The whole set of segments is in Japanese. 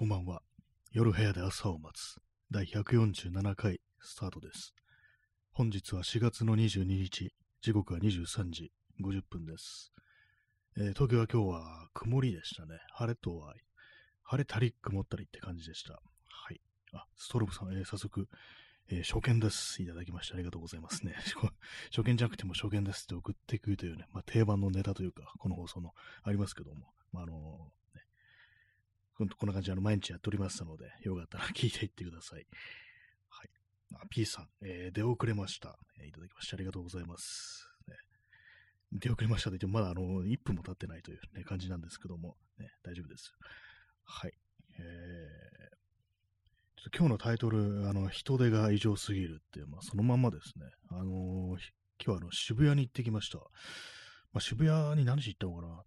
こんばんは。夜部屋で朝を待つ第147回スタートです。本日は4月の22日、時刻は23時50分です。えー東京は今日は曇りでしたね。晴れとは、晴れたり曇ったりって感じでした。はい。あ、ストロムさん、えー早速、えー初見です。いただきましてありがとうございますね。初見じゃなくても初見ですって送ってくるというね、まあ、定番のネタというか、この放送のありますけども、まあ、あのね、こんな感じあの毎日やっておりますので、よかったら聞いていってください。はい。あ P さん、えー出遅れました、えーいただきましてありがとうございます。ね出遅れましたと言っても、まだあの1分も経ってないという、ね、感じなんですけども、ね、大丈夫です。はい。えーちょっと今日のタイトル、あの、人手が異常すぎるっていう、まあ、そのまんまですね。あのー今日はあの渋谷に行ってきました。まあ、渋谷に何しに行ったのかな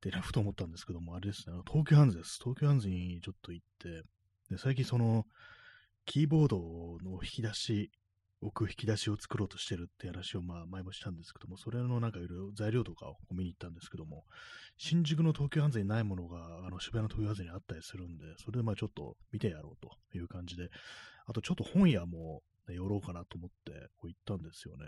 ってね、ふと思ったんですけども、あれですね、東急ハンズです。東急ハンズにちょっと行って、で最近その、キーボードの引き出し、置く引き出しを作ろうとしてるって話をまあ前もしたんですけども、それのなんかいろいろ材料とかを見に行ったんですけども、新宿の東急ハンズにないものがあの渋谷の東急ハンズにあったりするんで、それでまあちょっと見てやろうという感じで、あとちょっと本屋も、ね、寄ろうかなと思ってこう行ったんですよね。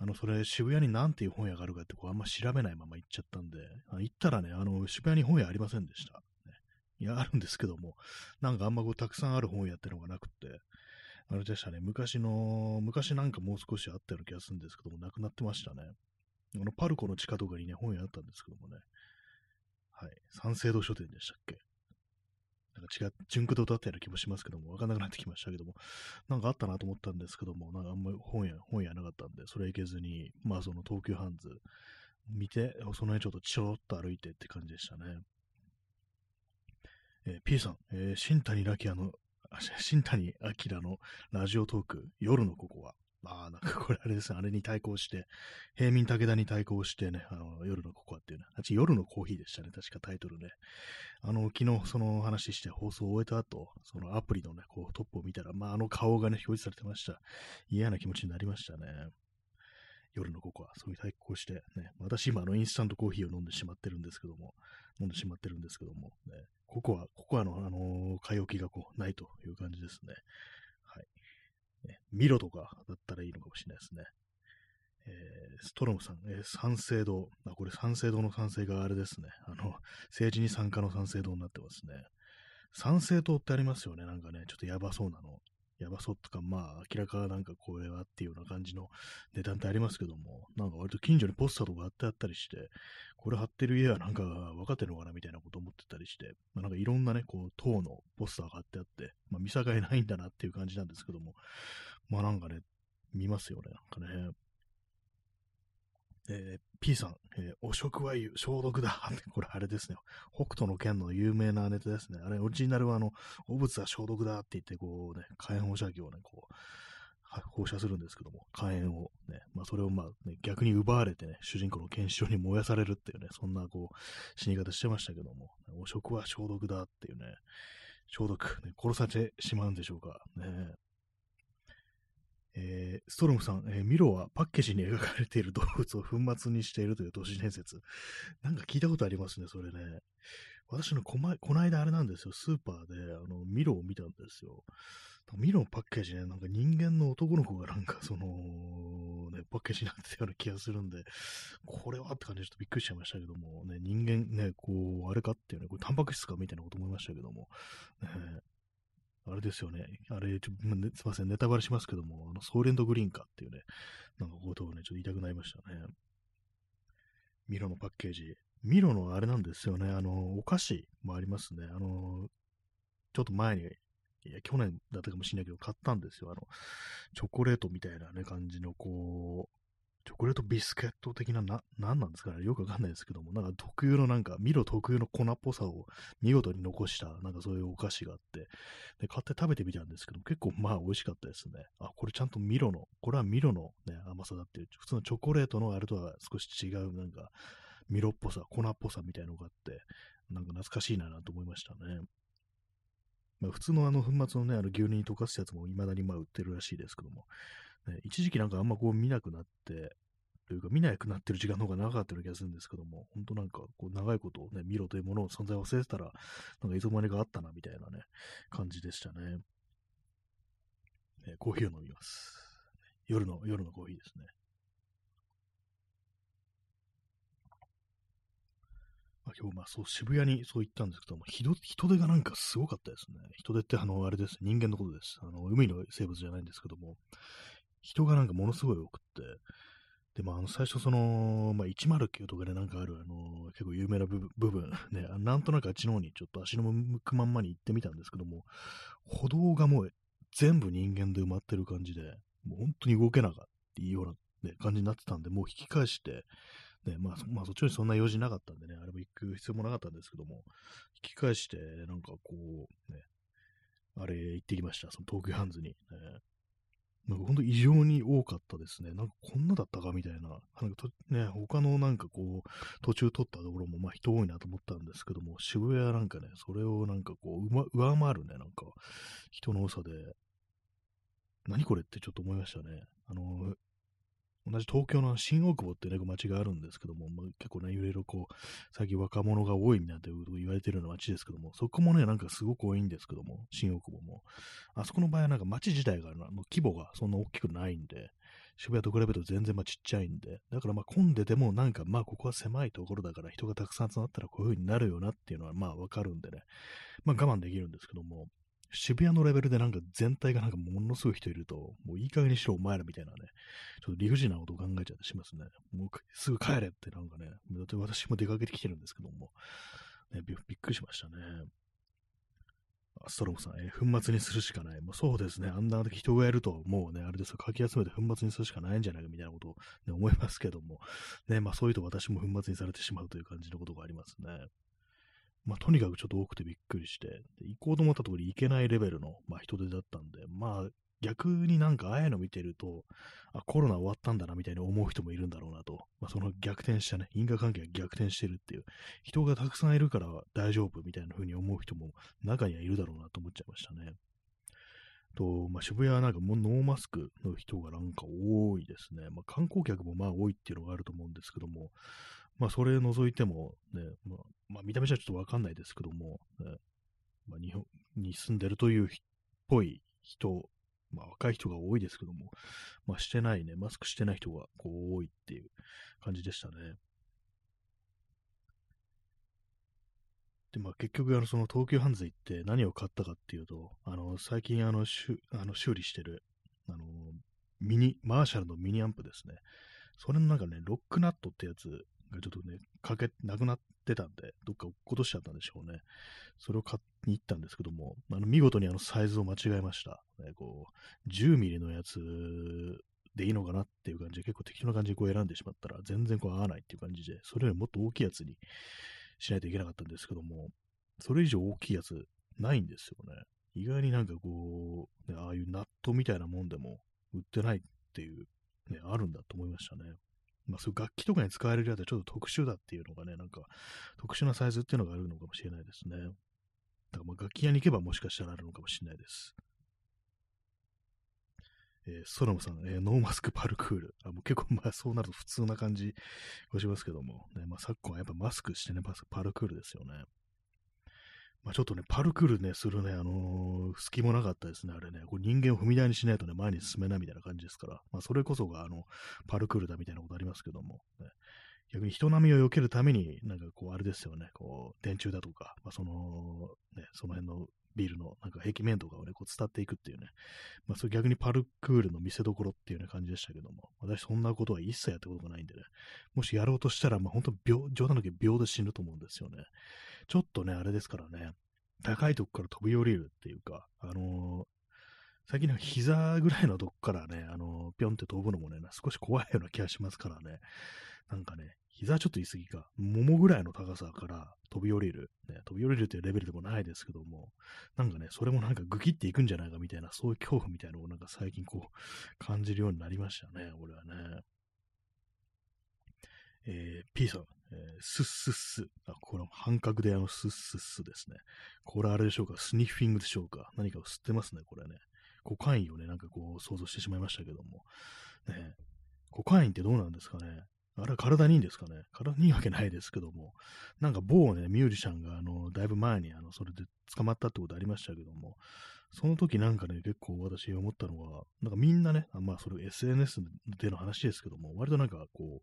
あの、それ渋谷に何ていう本屋があるかってこうあんま調べないまま行っちゃったんで、あ行ったらね、あの、渋谷に本屋ありませんでした。ねいや、あるんですけども、なんかあんまこうたくさんある本屋ってのがなくって、あれでしたね、昔の、昔なんかもう少しあったような気がするんですけども、なくなってましたね。あの、パルコの地下とかにね、本屋あったんですけどもね。はい。三省堂書店でしたっけ？なんか違う、純駆動だったような気もしますけども、わかんなくなってきましたけども、なんかあったなと思ったんですけども、なんかあんまり本屋、本屋なかったんで、それ行けずに、まあその東急ハンズ見て、その辺ちょっとちょろっと歩いてって感じでしたね。えー P さん、えー新谷ラキアの、新谷明のラジオトーク、夜のここは、ああ、なんかこれあれですね、あれに対抗して、平民武田に対抗してね、あの、夜のここはっていうね、あち夜のコーヒーでしたね、確かタイトルね。あの、昨日その話して放送を終えた後、そのアプリのね、こうトップを見たら、まあ、あの顔がね、表示されてました。嫌な気持ちになりましたね。夜のココア、そういう対抗して、ね、私今あのインスタントコーヒーを飲んでしまってるんですけども、飲んでしまってるんですけども、ね、ココア、ココアのあのー買い置きがこう、ないという感じですね。ミロとかだったらいいのかもしれないですね。えーストロムさん、えー賛成堂。あ、これ賛成堂の賛成があれですね。あの、政治に参加の賛成堂になってますね。賛成党ってありますよね。なんかね、ちょっとやばそうなの。やばそうとか、まあ、明らかなんかこれはっていうような感じの値段ってありますけども、なんか割と近所にポスターとか貼ってあったりして、これ貼ってる家はなんか分かってるのかなみたいなこと思ってたりして、まあ、なんかいろんなね、こう、党のポスターが貼ってあって、まあ、見境ないんだなっていう感じなんですけども、まあなんかね、見ますよね、なんかね。えー P さん、えーお食は消毒だ。これあれですね。北斗の剣の有名なネタですね。あれ、オリジナルはあの、汚物は消毒だって言って、こうね、火炎放射器をね、こう、放射するんですけども、火炎をね、まあそれをまあ、ね、逆に奪われてね、主人公のケンシロウに燃やされるっていうね、そんなこう、死に方してましたけども、お食は消毒だっていうね、消毒、ね、殺されてしまうんでしょうか。ねえーストロムさん、えーミロはパッケージに描かれている動物を粉末にしているという都市伝説。なんか聞いたことありますね、それね。私のこ,、ま、この間あれなんですよ、スーパーであのミロを見たんですよ。ミロのパッケージね、なんか人間の男の子がなんかその、ね、パッケージになってたような気がするんで、これはって感じでちょっとびっくりしちゃいましたけども、ね、人間ね、こう、あれかっていうね、これタンパク質かみたいなこと思いましたけども、ね、あれですよね。あれ、ちょねすいません、ネタバレしますけども、あの、ソーレンドグリーンかっていうね、なんかことをね、ちょっと言いたくなりましたね。ミロのパッケージ。ミロのあれなんですよね、あの、お菓子もありますね。あの、ちょっと前に、いや、去年だったかもしれないけど、買ったんですよ。あの、チョコレートみたいなね、感じの、こう、チョコレートビスケット的な、な、なんなんですかねよくわかんないですけども、なんか特有のなんか、ミロ特有の粉っぽさを見事に残した、なんかそういうお菓子があって、で、買って食べてみたんですけども、結構まあ美味しかったですね。あ、これちゃんとミロの、これはミロのね、甘さだっていう、普通のチョコレートのあれとは少し違う、なんか、ミロっぽさ、粉っぽさみたいのがあって、なんか懐かしいななと思いましたね。まあ、普通のあの粉末のね、あの牛乳に溶かすやつも未だにまあ売ってるらしいですけども、ね、一時期なんかあんまこう見なくなって、というか、見なくなってる時間の方が長かったような気がするんですけども、本当なんか、こう、長いことをね、見ろというものを存在忘れてたら、なんかいつの間にかあったな、みたいなね、感じでしたね。え、コーヒーを飲みます。夜の、夜のコーヒーですね。あ、今日、まあそう、渋谷にそう言ったんですけども、人人手がなんかすごかったですね。人手ってあの、あれです。人間のことです。あの、海の生物じゃないんですけども、人がなんかものすごい多くって、で、まあ、あの、最初その、まあ、109とかでなんかある、あの、結構有名な部分、ね、なんとなくあっちの方にちょっと足の向くまんまに行ってみたんですけども、歩道がもう全部人間で埋まってる感じで、もう本当に動けなかったっていうような、ね、感じになってたんで、もう引き返して、ね、まあ、まあ、そっちにそんな用事なかったんでね、あれも行く必要もなかったんですけども、引き返して、なんかこう、ね、あれ行ってきました、その東急ハンズに。ね、なんか本当異常に多かったですね。なんかこんなだったかみたいな。なんかとね、他のなんかこう、途中取ったところもまあ人多いなと思ったんですけども、渋谷なんかね、それをなんかこう、上回るね、なんか人の多さで、何これってちょっと思いましたね。あの、同じ東京の新大久保ってね、街があるんですけども、まあ、結構ね、いろいろこう、最近若者が多いみたいなこと言われてるような街ですけども、そこもね、なんかすごく多いんですけども、新大久保も。あそこの場合はなんか街自体がの規模がそんな大きくないんで、渋谷と比べると全然まあちっちゃいんで、だからまあ混んでてもなんかまあここは狭いところだから人がたくさん集まったらこういう風になるよなっていうのはまあわかるんでね、まあ我慢できるんですけども、渋谷のレベルでなんか全体がなんかものすごい人いると、もういい加減にしろお前らみたいなね、ちょっと理不尽なことを考えちゃってしますね。もうすぐ帰れってなんかね、だって私も出かけてきてるんですけども、ね、びっくりしましたね。ストロムさん、えー、粉末にするしかない。もうそうですね。あんな人がやると、もうね、あれですよ、かき集めて粉末にするしかないんじゃないかみたいなことを、ね、思いますけども、ね、まあそういうと私も粉末にされてしまうという感じのことがありますね。まあ、とにかくちょっと多くてびっくりして、行こうと思ったところに行けないレベルの、まあ、人手だったんで、まあ、逆になんかああいうの見てると、あ、コロナ終わったんだなみたいに思う人もいるんだろうなと。まあ、その逆転したね、因果関係が逆転してるっていう、人がたくさんいるから大丈夫みたいな風に思う人も中にはいるだろうなと思っちゃいましたね。と、まあ、渋谷はなんかもうノーマスクの人がなんか多いですね。まあ、観光客もまあ多いっていうのがあると思うんですけども、まあ、それ除いてもね、まあ、まあ、見た目じゃちょっとわかんないですけども、ね、まあ、日本に住んでるというっぽい人、まあ、若い人が多いですけども、まあ、してないね、マスクしてない人がこう多いっていう感じでしたね。で、まあ、結局、あの、その東急ハンズ行って何を買ったかっていうと、あの、最近、あの、しあの修理してる、あの、ミニ、マーシャルのミニアンプですね。それのなんかね、ロックナットってやつがちょっとね、かけ、なくなってたんで、どっか落っことしちゃったんでしょうね。それを買いに行ったんですけども、あの見事にあのサイズを間違えました。ね、こう、10ミリのやつでいいのかなっていう感じで、結構適当な感じでこう選んでしまったら、全然こう合わないっていう感じで、それよりもっと大きいやつにしないといけなかったんですけども、それ以上大きいやつないんですよね。意外になんかこう、ね、ああいうナットみたいなもんでも売ってないっていう、ね、あるんだと思いましたね。まあ、そういう楽器とかに使われるやつはちょっと特殊だっていうのがね、なんか特殊なサイズっていうのがあるのかもしれないですね。だからまあ楽器屋に行けばもしかしたらあるのかもしれないです。えー、ソロムさん、えー、ノーマスクパルクール。あもう結構、まあそうなると普通な感じがしますけども、ね、まあ昨今はやっぱマスクしてね、パルクールですよね。まあ、ちょっとね、パルクールね、するね、あのー、隙もなかったですね、あれね。これ人間を踏み台にしないとね、前に進めないみたいな感じですから、まあ、それこそが、あの、パルクールだみたいなことありますけども、ね、逆に人波を避けるために、なんかこう、あれですよね、こう、電柱だとか、まあ、その、ね、その辺のビルのなんか壁面とかをね、こう伝っていくっていうね、まあ、それ逆にパルクールの見せ所っていうね、感じでしたけども、私そんなことは一切やったことがないんでね、もしやろうとしたら、まあ、本当秒、冗談抜け秒で死ぬと思うんですよね。ちょっとね、あれですからね、高いとこから飛び降りるっていうか、あのー、最近の膝ぐらいのとこからね、あのー、ぴょんって飛ぶのもね、少し怖いような気がしますからね、なんかね、膝ちょっと言い過ぎか、桃ぐらいの高さから飛び降りる、ね、飛び降りるっていうレベルでもないですけども、なんかね、それもなんかグキっていくんじゃないかみたいな、そういう恐怖みたいなのをなんか最近こう、感じるようになりましたね、俺はね。えー、P さん、えー、スッスッス。あ、この半角であのスッスッスですね。これあれでしょうか？スニッフィングでしょうか？何かを吸ってますね、これね。股間位をね、なんかこう想像してしまいましたけども。ね、コカインってどうなんですかね？あれは体にいいんですかね？体にいいわけないですけども、なんか某ね、ミュージシャンが、あの、だいぶ前に、あの、それで捕まったってことありましたけども、その時なんかね、結構私思ったのは、なんかみんなね、まあそれ SNS での話ですけども、割となんかこ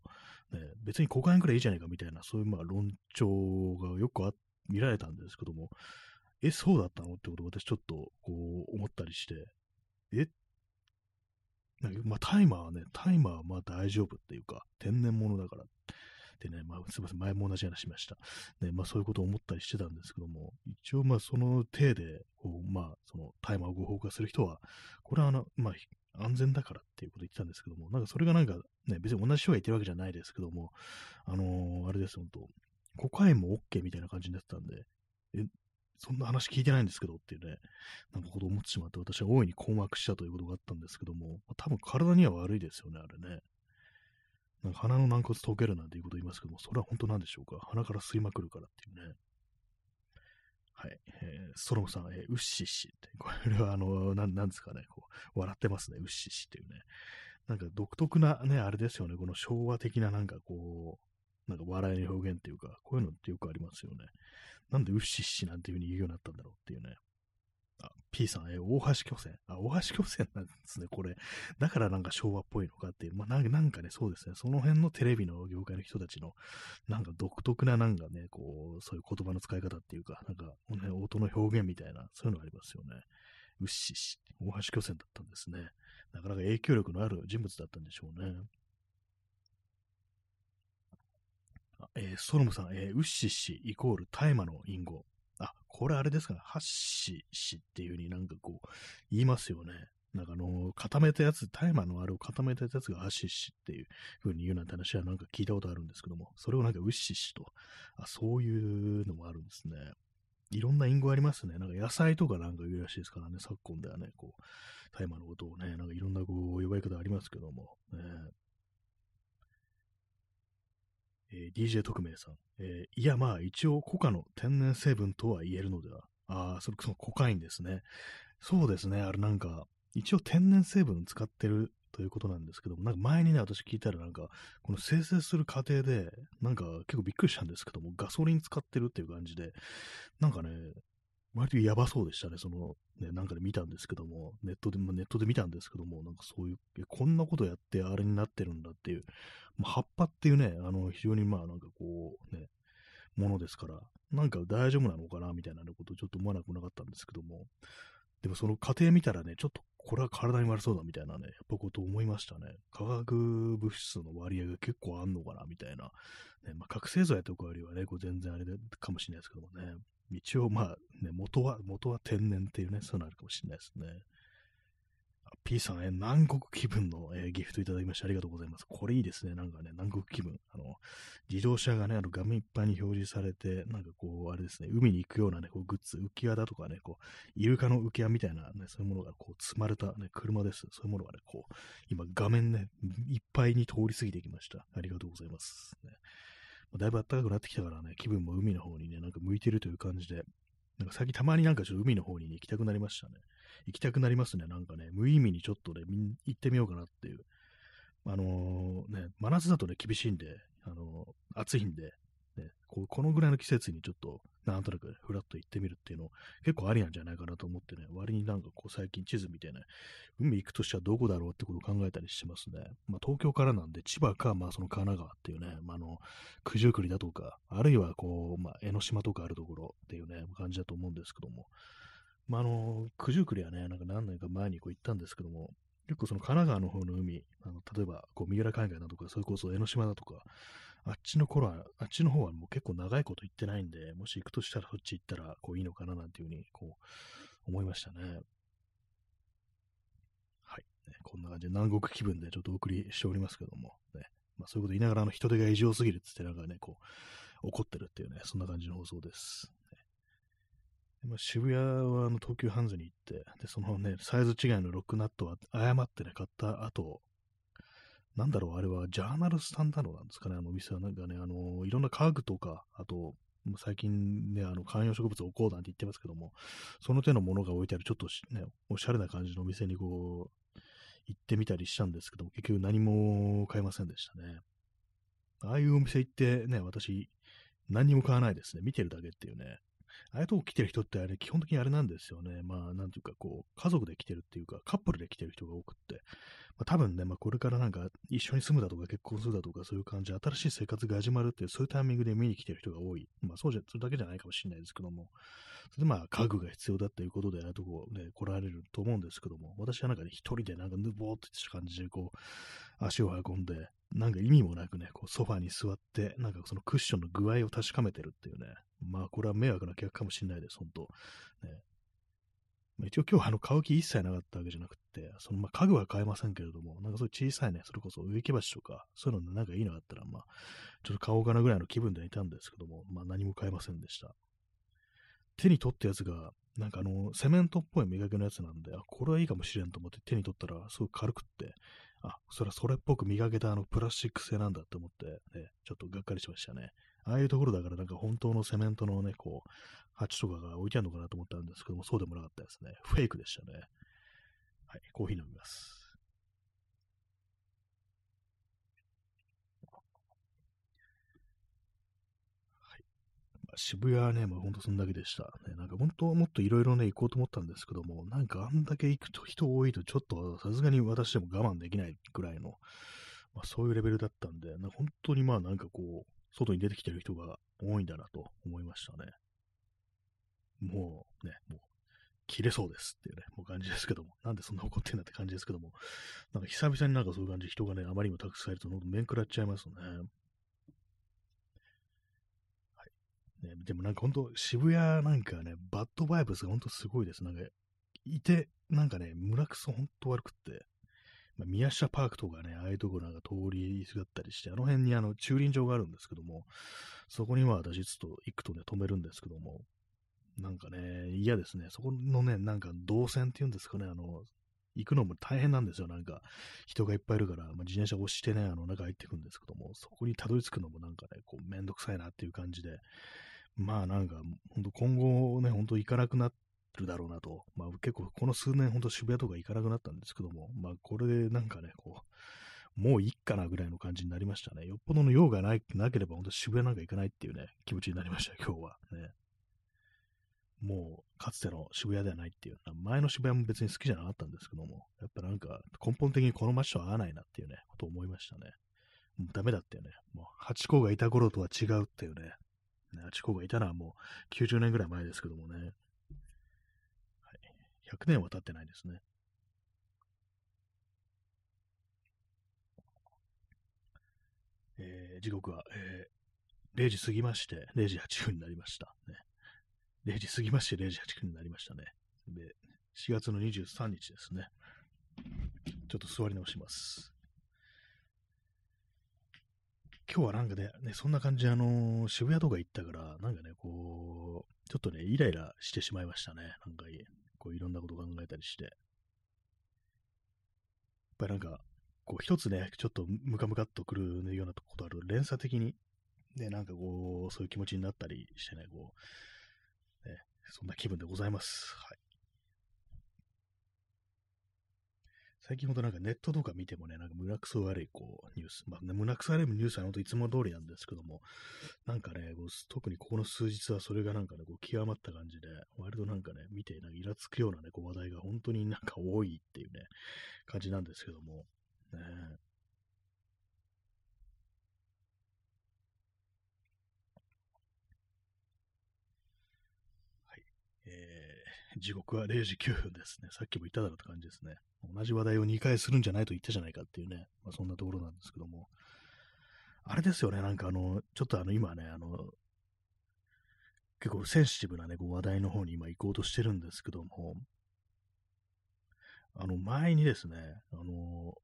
う、ね、別にコカインくらいいいじゃないかみたいな、そういうまあ論調がよく見られたんですけども、え、そうだったのってことを私ちょっとこう思ったりして、え？まあタイマーはね、タイマーはまあ大丈夫っていうか、天然物だから。でね、まあ、すみません、前も同じ話しました。ね、まあ、そういうことを思ったりしてたんですけども、一応、まあ、その体で、こう、まあ、その、大麻を合法化する人は、これは、あの、まあ、安全だからっていうこと言ってたんですけども、なんかそれがなんか、ね、別に同じ人が言ってるわけじゃないですけども、あのー、あれです、本当コカインも OK みたいな感じになってたんで、え、そんな話聞いてないんですけどっていうね、なんかこと思ってしまって、私は大いに困惑したということがあったんですけども、多分体には悪いですよね、あれね。なんか鼻の軟骨溶けるなんていうこと言いますけども、それは本当なんでしょうか？鼻から吸いまくるからっていうね。はい。えー、ストロムさん、えー、ウッシッシって、これはあの、なん、なんですかね、こう、笑ってますね、ウッシッシっていうね。なんか独特なね、あれですよね、この昭和的ななんかこう、なんか笑いの表現っていうか、こういうのってよくありますよね。なんでウッシッシなんていう風に言うようになったんだろうっていうね。あ、P さん、え、大橋巨船。あ、大橋巨船なんですね、これ。だからなんか昭和っぽいのかっていう。まあなんか、なんかね、そうですね。その辺のテレビの業界の人たちの、なんか独特ななんかね、こう、そういう言葉の使い方っていうか、なんか、ね、音の表現みたいな、そういうのがありますよね。うっしし、大橋巨船だったんですね。なかなか影響力のある人物だったんでしょうね。えー、ストロムさん、えー、ウッシッシイコール大麻の隠語。あ、これあれですかね、ハッシシっていう風になんかこう、言いますよね。なんかあの、固めたやつ、大麻のあれを固めたやつがハッシシっていう風に言うなんて話はなんか聞いたことあるんですけども、それをなんかウッシシと、あ、そういうのもあるんですね。いろんな隠語ありますね。なんか野菜とかなんか言うらしいですからね、昨今ではね、こう、大麻のことをね、なんかいろんなこう、呼ばれ方ありますけども、ね、えー、DJ 特命さん、えー、いや、まあ、一応、コカの天然成分とは言えるのでは。ああ、それこ、そコカインですね。そうですね、あれなんか、一応天然成分使ってるということなんですけども、なんか前にね、私聞いたらなんか、この生成する過程で、なんか結構びっくりしたんですけども、ガソリン使ってるっていう感じで、なんかね、割とやばそうでしたね。その、ね、なんかで見たんですけども、ネットで、ネットで見たんですけども、なんかそういう、こんなことやってあれになってるんだっていう、まあ、葉っぱっていうね、あの、非常にまあなんかこう、ね、ものですから、なんか大丈夫なのかなみたいなことをちょっと思わなくなかったんですけども、でもその過程見たらね、ちょっとこれは体に悪そうだみたいなね、やっぱこと思いましたね。化学物質の割合が結構あんのかなみたいな。ね、まあ、覚醒剤とかよりはね、こう全然あれかもしれないですけどもね。一応まあね、元は、元は天然っていうね、そういうのあるかもしれないですね。P さん、え南国気分の、えー、ギフトいただきましてありがとうございます。これいいですね。なんかね、南国気分。あの、自動車がね、あの画面いっぱいに表示されて、なんかこう、あれですね、海に行くようなね、こうグッズ、浮き輪だとかね、こう、イルカの浮き輪みたいなね、そういうものがこう、積まれたね、車です。そういうものがね、こう、今画面ね、いっぱいに通り過ぎてきました。ありがとうございます。ね、だいぶ暖かくなってきたからね、気分も海の方にね、なんか向いてるという感じで、なんか最近たまになんかちょっと海の方に、ね、行きたくなりましたね。行きたくなりますね。なんかね、無意味にちょっとね、行ってみようかなっていう。あのー、ね、真夏だとね、厳しいんで、あのー、暑いんで、ね、ここのぐらいの季節にちょっと、なんとなくふらっと行ってみるっていうの、結構ありなんじゃないかなと思ってね、割になんかこう最近地図見てね、海行くとしたらどこだろうってことを考えたりしてますね。まあ東京からなんで、千葉か、まあその神奈川っていうね、まああの、九十九里だとか、あるいはこう、まあ江ノ島とかあるところっていうね、感じだと思うんですけども、まあ、あの、九十九里はね、なんか何年か前にこう行ったんですけども、結構その神奈川の方の海、あの例えばこう三浦海岸だとか、それこそ江ノ島だとか、あっちの頃は、あっちの方はもう結構長いこと行ってないんで、もし行くとしたらそっち行ったらこういいのかななんていうふうにこう思いましたね。はい。こんな感じで南国気分でちょっとお送りしておりますけども、ね。まあそういうこと言いながらあの人手が異常すぎるっつってなんかね、こう怒ってるっていうね、そんな感じの放送です。ま渋谷はあの東急ハンズに行って、で、そのね、サイズ違いのロックナットは誤ってね、買った後、なんだろう、あれはジャーナルスタンダードなんですかね、あのお店はなんかね、あの、いろんな家具とか、あと、最近ね、あの、観葉植物置こうなんて言ってますけども、その手のものが置いてある、ちょっとね、おしゃれな感じのお店にこう、行ってみたりしたんですけども、結局何も買えませんでしたね。ああいうお店行ってね、私、何も買わないですね。見てるだけっていうね。ああいうとこ来てる人ってあれ、基本的にあれなんですよね。まあ、なんていうか、こう、家族で来てるっていうか、カップルで来てる人が多くって、まあ、多分ね、まあ、これからなんか、一緒に住むだとか結婚するだとか、そういう感じで、新しい生活が始まるっていう、そういうタイミングで見に来てる人が多い。まあ、そうじゃ、それだけじゃないかもしれないですけども、それでまあ、家具が必要だっていうことで、ああいうとこね、来られると思うんですけども、私はなんかね、一人でなんかぬぼーっとした感じで、こう、足を運んで、なんか意味もなくね、こうソファに座って、なんかそのクッションの具合を確かめてるっていうね。まあ、これは迷惑な客かもしれないです、本当ね。一応今日あの買う気一切なかったわけじゃなくて、そのまあ家具は買えませんけれども、なんかそういう小さいね、それこそ植木鉢とか、そういうのなんかいいのがあったら、まあ、ちょっと買おうかなぐらいの気分でいたんですけども、まあ何も買えませんでした。手に取ったやつが、なんかあの、セメントっぽい磨きのやつなんで、あ、これはいいかもしれんと思って手に取ったら、すごく軽くって、あ、それはそれっぽく磨けたあのプラスチック製なんだって思って、ね、ちょっとがっかりしましたね。ああいうところだからなんか本当のセメントのね、こう、鉢とかが置いてあるのかなと思ったんですけども、そうでもなかったですね。フェイクでしたね。はい、コーヒー飲みます。渋谷はね、もうほんとそんだけでした。ね、なんか本当はもっといろいろね、行こうと思ったんですけども、なんかあんだけ行くと人多いとちょっとさすがに私でも我慢できないくらいの、まあ、そういうレベルだったんで、なんか本当にまあなんかこう、外に出てきてる人が多いんだなと思いましたね。もうね、もう切れそうですっていうね、もう感じですけども、なんでそんな怒ってんだって感じですけども、なんか久々になんかそういう感じ、人がね、あまりにもたくさんいると、面食らっちゃいますね。はい。ね、でもなんかほんと渋谷なんかね、バッドバイブスがほんとすごいです。なんか、いて、なんかね、村くそほんと悪くって、まあ、宮下パークとかね、ああいうところなんか通りすがったりして、あの辺にあの駐輪場があるんですけども、そこには私ちょっと行くとね、止めるんですけども、なんかね、嫌ですね。そこのね、なんか動線っていうんですかね、あの、行くのも大変なんですよ。なんか、人がいっぱいいるから、まあ、自転車押してね、あの、中入っていくんですけども、そこにたどり着くのもなんかね、こう、めんどくさいなっていう感じで、まあなんか、本当今後ね、本当行かなくなるだろうなと。まあ結構この数年本当渋谷とか行かなくなったんですけども、まあこれでなんかね、こう、もういいかなぐらいの感じになりましたね。よっぽどの用がないなければ本当渋谷なんか行かないっていうね、気持ちになりました、今日は。ね。もう、かつての渋谷ではないっていう。前の渋谷も別に好きじゃなかったんですけども、やっぱなんか根本的にこの街と合わないなっていうね、ことを思いましたね。もうダメだったよね。もう、ハチ公がいた頃とは違うっていうね、ね、アチコがいたのはもう90年ぐらい前ですけどもね。はい、100年は経ってないですね。えー、時刻は、えー、0時過ぎまして、0時8分になりました。ね、0時過ぎまして、0時8分になりましたね。で、4月の23日ですね。ちょっと座り直します。今日はなんかね、ねそんな感じで、あの、渋谷とか行ったから、なんかね、こう、ちょっとね、イライラしてしまいましたね。なんか、こういろんなこと考えたりして。やっぱりなんか、こう一つね、ちょっとムカムカっとくるようなことある連鎖的に、ね、なんかこう、そういう気持ちになったりしてね、こう、そんな気分でございます。はい。最近ほどなんかネットとか見てもね、なんか胸くそ悪いこうニュース、まあ、ね、胸くそ悪いニュースは本当いつも通りなんですけども、なんかね、こう特にここの数日はそれがなんかね、こう極まった感じで、割となんかね、見てなんかイラつくようなね、こう話題が本当になんか多いっていうね、感じなんですけども、ね、時刻は0時9分ですね。さっきも言っただろうって感じですね。同じ話題を2回するんじゃないと言ったじゃないかっていうね、まあ、そんなところなんですけども。あれですよね、なんかあの、ちょっとあの、今ね、あの、結構センシティブなね、こう話題の方に今行こうとしてるんですけども、あの、前にですね、あの、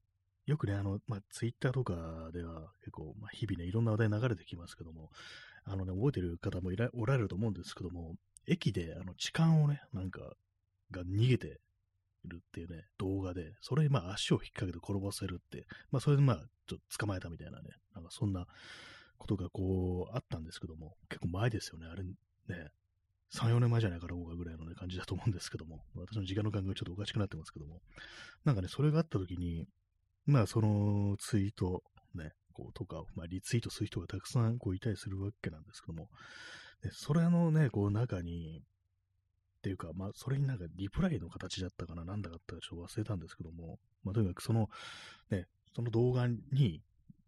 よくね、あの、まあ、ツイッターとかでは結構、まあ、日々ね、いろんな話題流れてきますけども、あのね、覚えてる方もいらおられると思うんですけども、駅であの痴漢をね、なんか、が逃げてるっていうね、動画で、それにまあ足を引っ掛けて転ばせるって、まあそれでまあちょっと捕まえたみたいなね、なんかそんなことがこうあったんですけども、結構前ですよね、あれね、3、4年前じゃないかろうかぐらいのね、感じだと思うんですけども、私の時間の感覚ちょっとおかしくなってますけども、なんかね、それがあった時に、まあ、そのツイート、ね、こうとか、まあ、リツイートする人がたくさんこういたりするわけなんですけども、でそれのね、こう中に、っていうか、まあ、それになんかリプライの形だったかな、なんだかったかちょっと忘れたんですけども、まあ、とにかくその、ね、その動画に、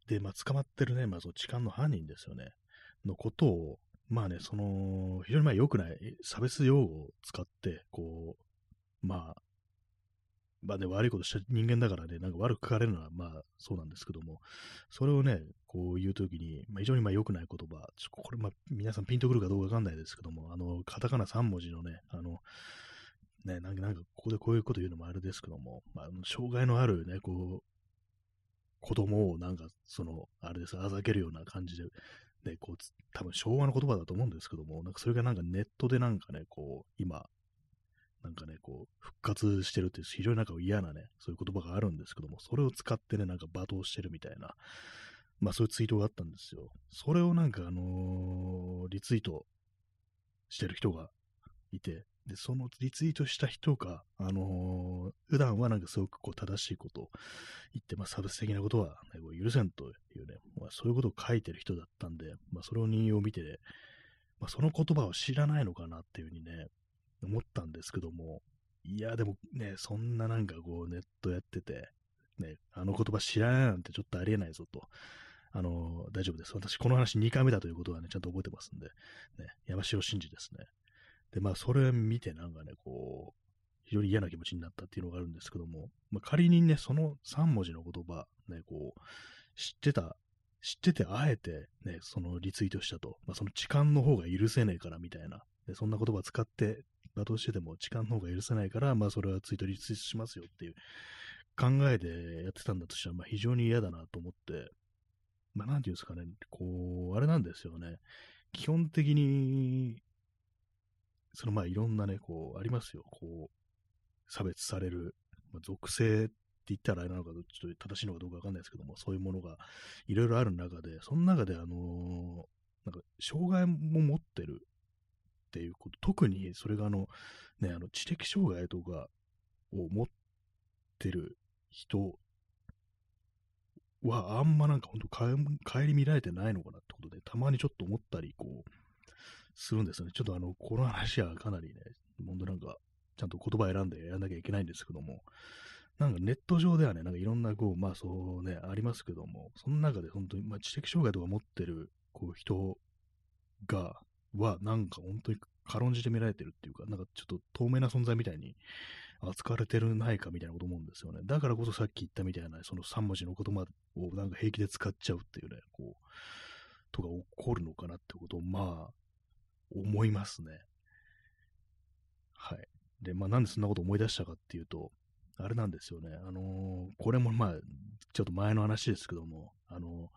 で、まあ、捕まってるね、まあ、その痴漢の犯人ですよね、のことを、まあね、その、非常にまあ良くない差別用語を使って、こう、まあ、まあね、悪いことした人間だからね、なんか悪く書かれるのはまあそうなんですけども、それをね、こう言うときに、まあ、非常にまあ良くない言葉、ちょこれまあ皆さんピンとくるかどうかわかんないですけども、あの、カタカナ3文字のね、あの、ね、なんか、なんかここでこういうこと言うのもあれですけども、まあ、障害のあるね、こう、子供をなんか、その、あれです、あざけるような感じで、ね、こう、多分昭和の言葉だと思うんですけども、なんかそれがなんかネットでなんかね、こう、今、なんかね、こう、復活してるっていう非常になんか嫌なね、そういう言葉があるんですけども、それを使ってね、なんか罵倒してるみたいな、まあそういうツイートがあったんですよ。それをなんかあのー、リツイートしてる人がいて、で、そのリツイートした人が、あのー、普段はなんかすごくこう正しいことを言って、まあ差別的なことは、ね、こう許せんというね、まあそういうことを書いてる人だったんで、まあそれを引用を見て、まあその言葉を知らないのかなっていうふうにね、思ったんですけども、いや、でもね、そんななんかこうネットやってて、ね、あの言葉知らないなんてちょっとありえないぞと。あの、大丈夫です。私、この話2回目だということはね、ちゃんと覚えてますんで、ね、山城真司ですね。で、まあ、それ見てなんかね、こう、非常に嫌な気持ちになったっていうのがあるんですけども、まあ、仮にね、その3文字の言葉、ね、こう、知ってた、知っててあえて、ね、そのリツイートしたと、まあ、その痴漢の方が許せねえからみたいな、でそんな言葉使って罵倒してても時間の方が許せないから、まあそれはツイートリツイートしますよっていう考えでやってたんだとしたら、まあ非常に嫌だなと思って、まあなんていうんですかね、こう、あれなんですよね。基本的に、そのまあいろんなね、こう、ありますよ。こう、差別される、まあ、属性って言ったらあれなのか、ちょっと正しいのかどうかわかんないですけども、そういうものがいろいろある中で、その中であのー、なんか、障害も持ってるっていうこと、特にそれがあの、ね、あの知的障害とかを持ってる人はあんまなんか本当帰り見られてないのかなってことで、たまにちょっと思ったり、こう、するんですよね。ちょっとあの、この話はかなりね、本当なんか、ちゃんと言葉選んでやらなきゃいけないんですけども、なんかネット上ではね、なんかいろんな、こう、まあそうね、ありますけども、その中で本当に、まあ知的障害とか持ってる、こう、人が、は、なんか本当に軽んじて見られてるっていうか、なんかちょっと透明な存在みたいに扱われてるないかみたいなこと思うんですよね。だからこそさっき言ったみたいな、その3文字の言葉をなんか平気で使っちゃうっていうね、こう、とか起こるのかなってことを、まあ、思いますね。はい。で、まあなんでそんなこと思い出したかっていうと、あれなんですよね。あのー、これもまあ、ちょっと前の話ですけども、あのー、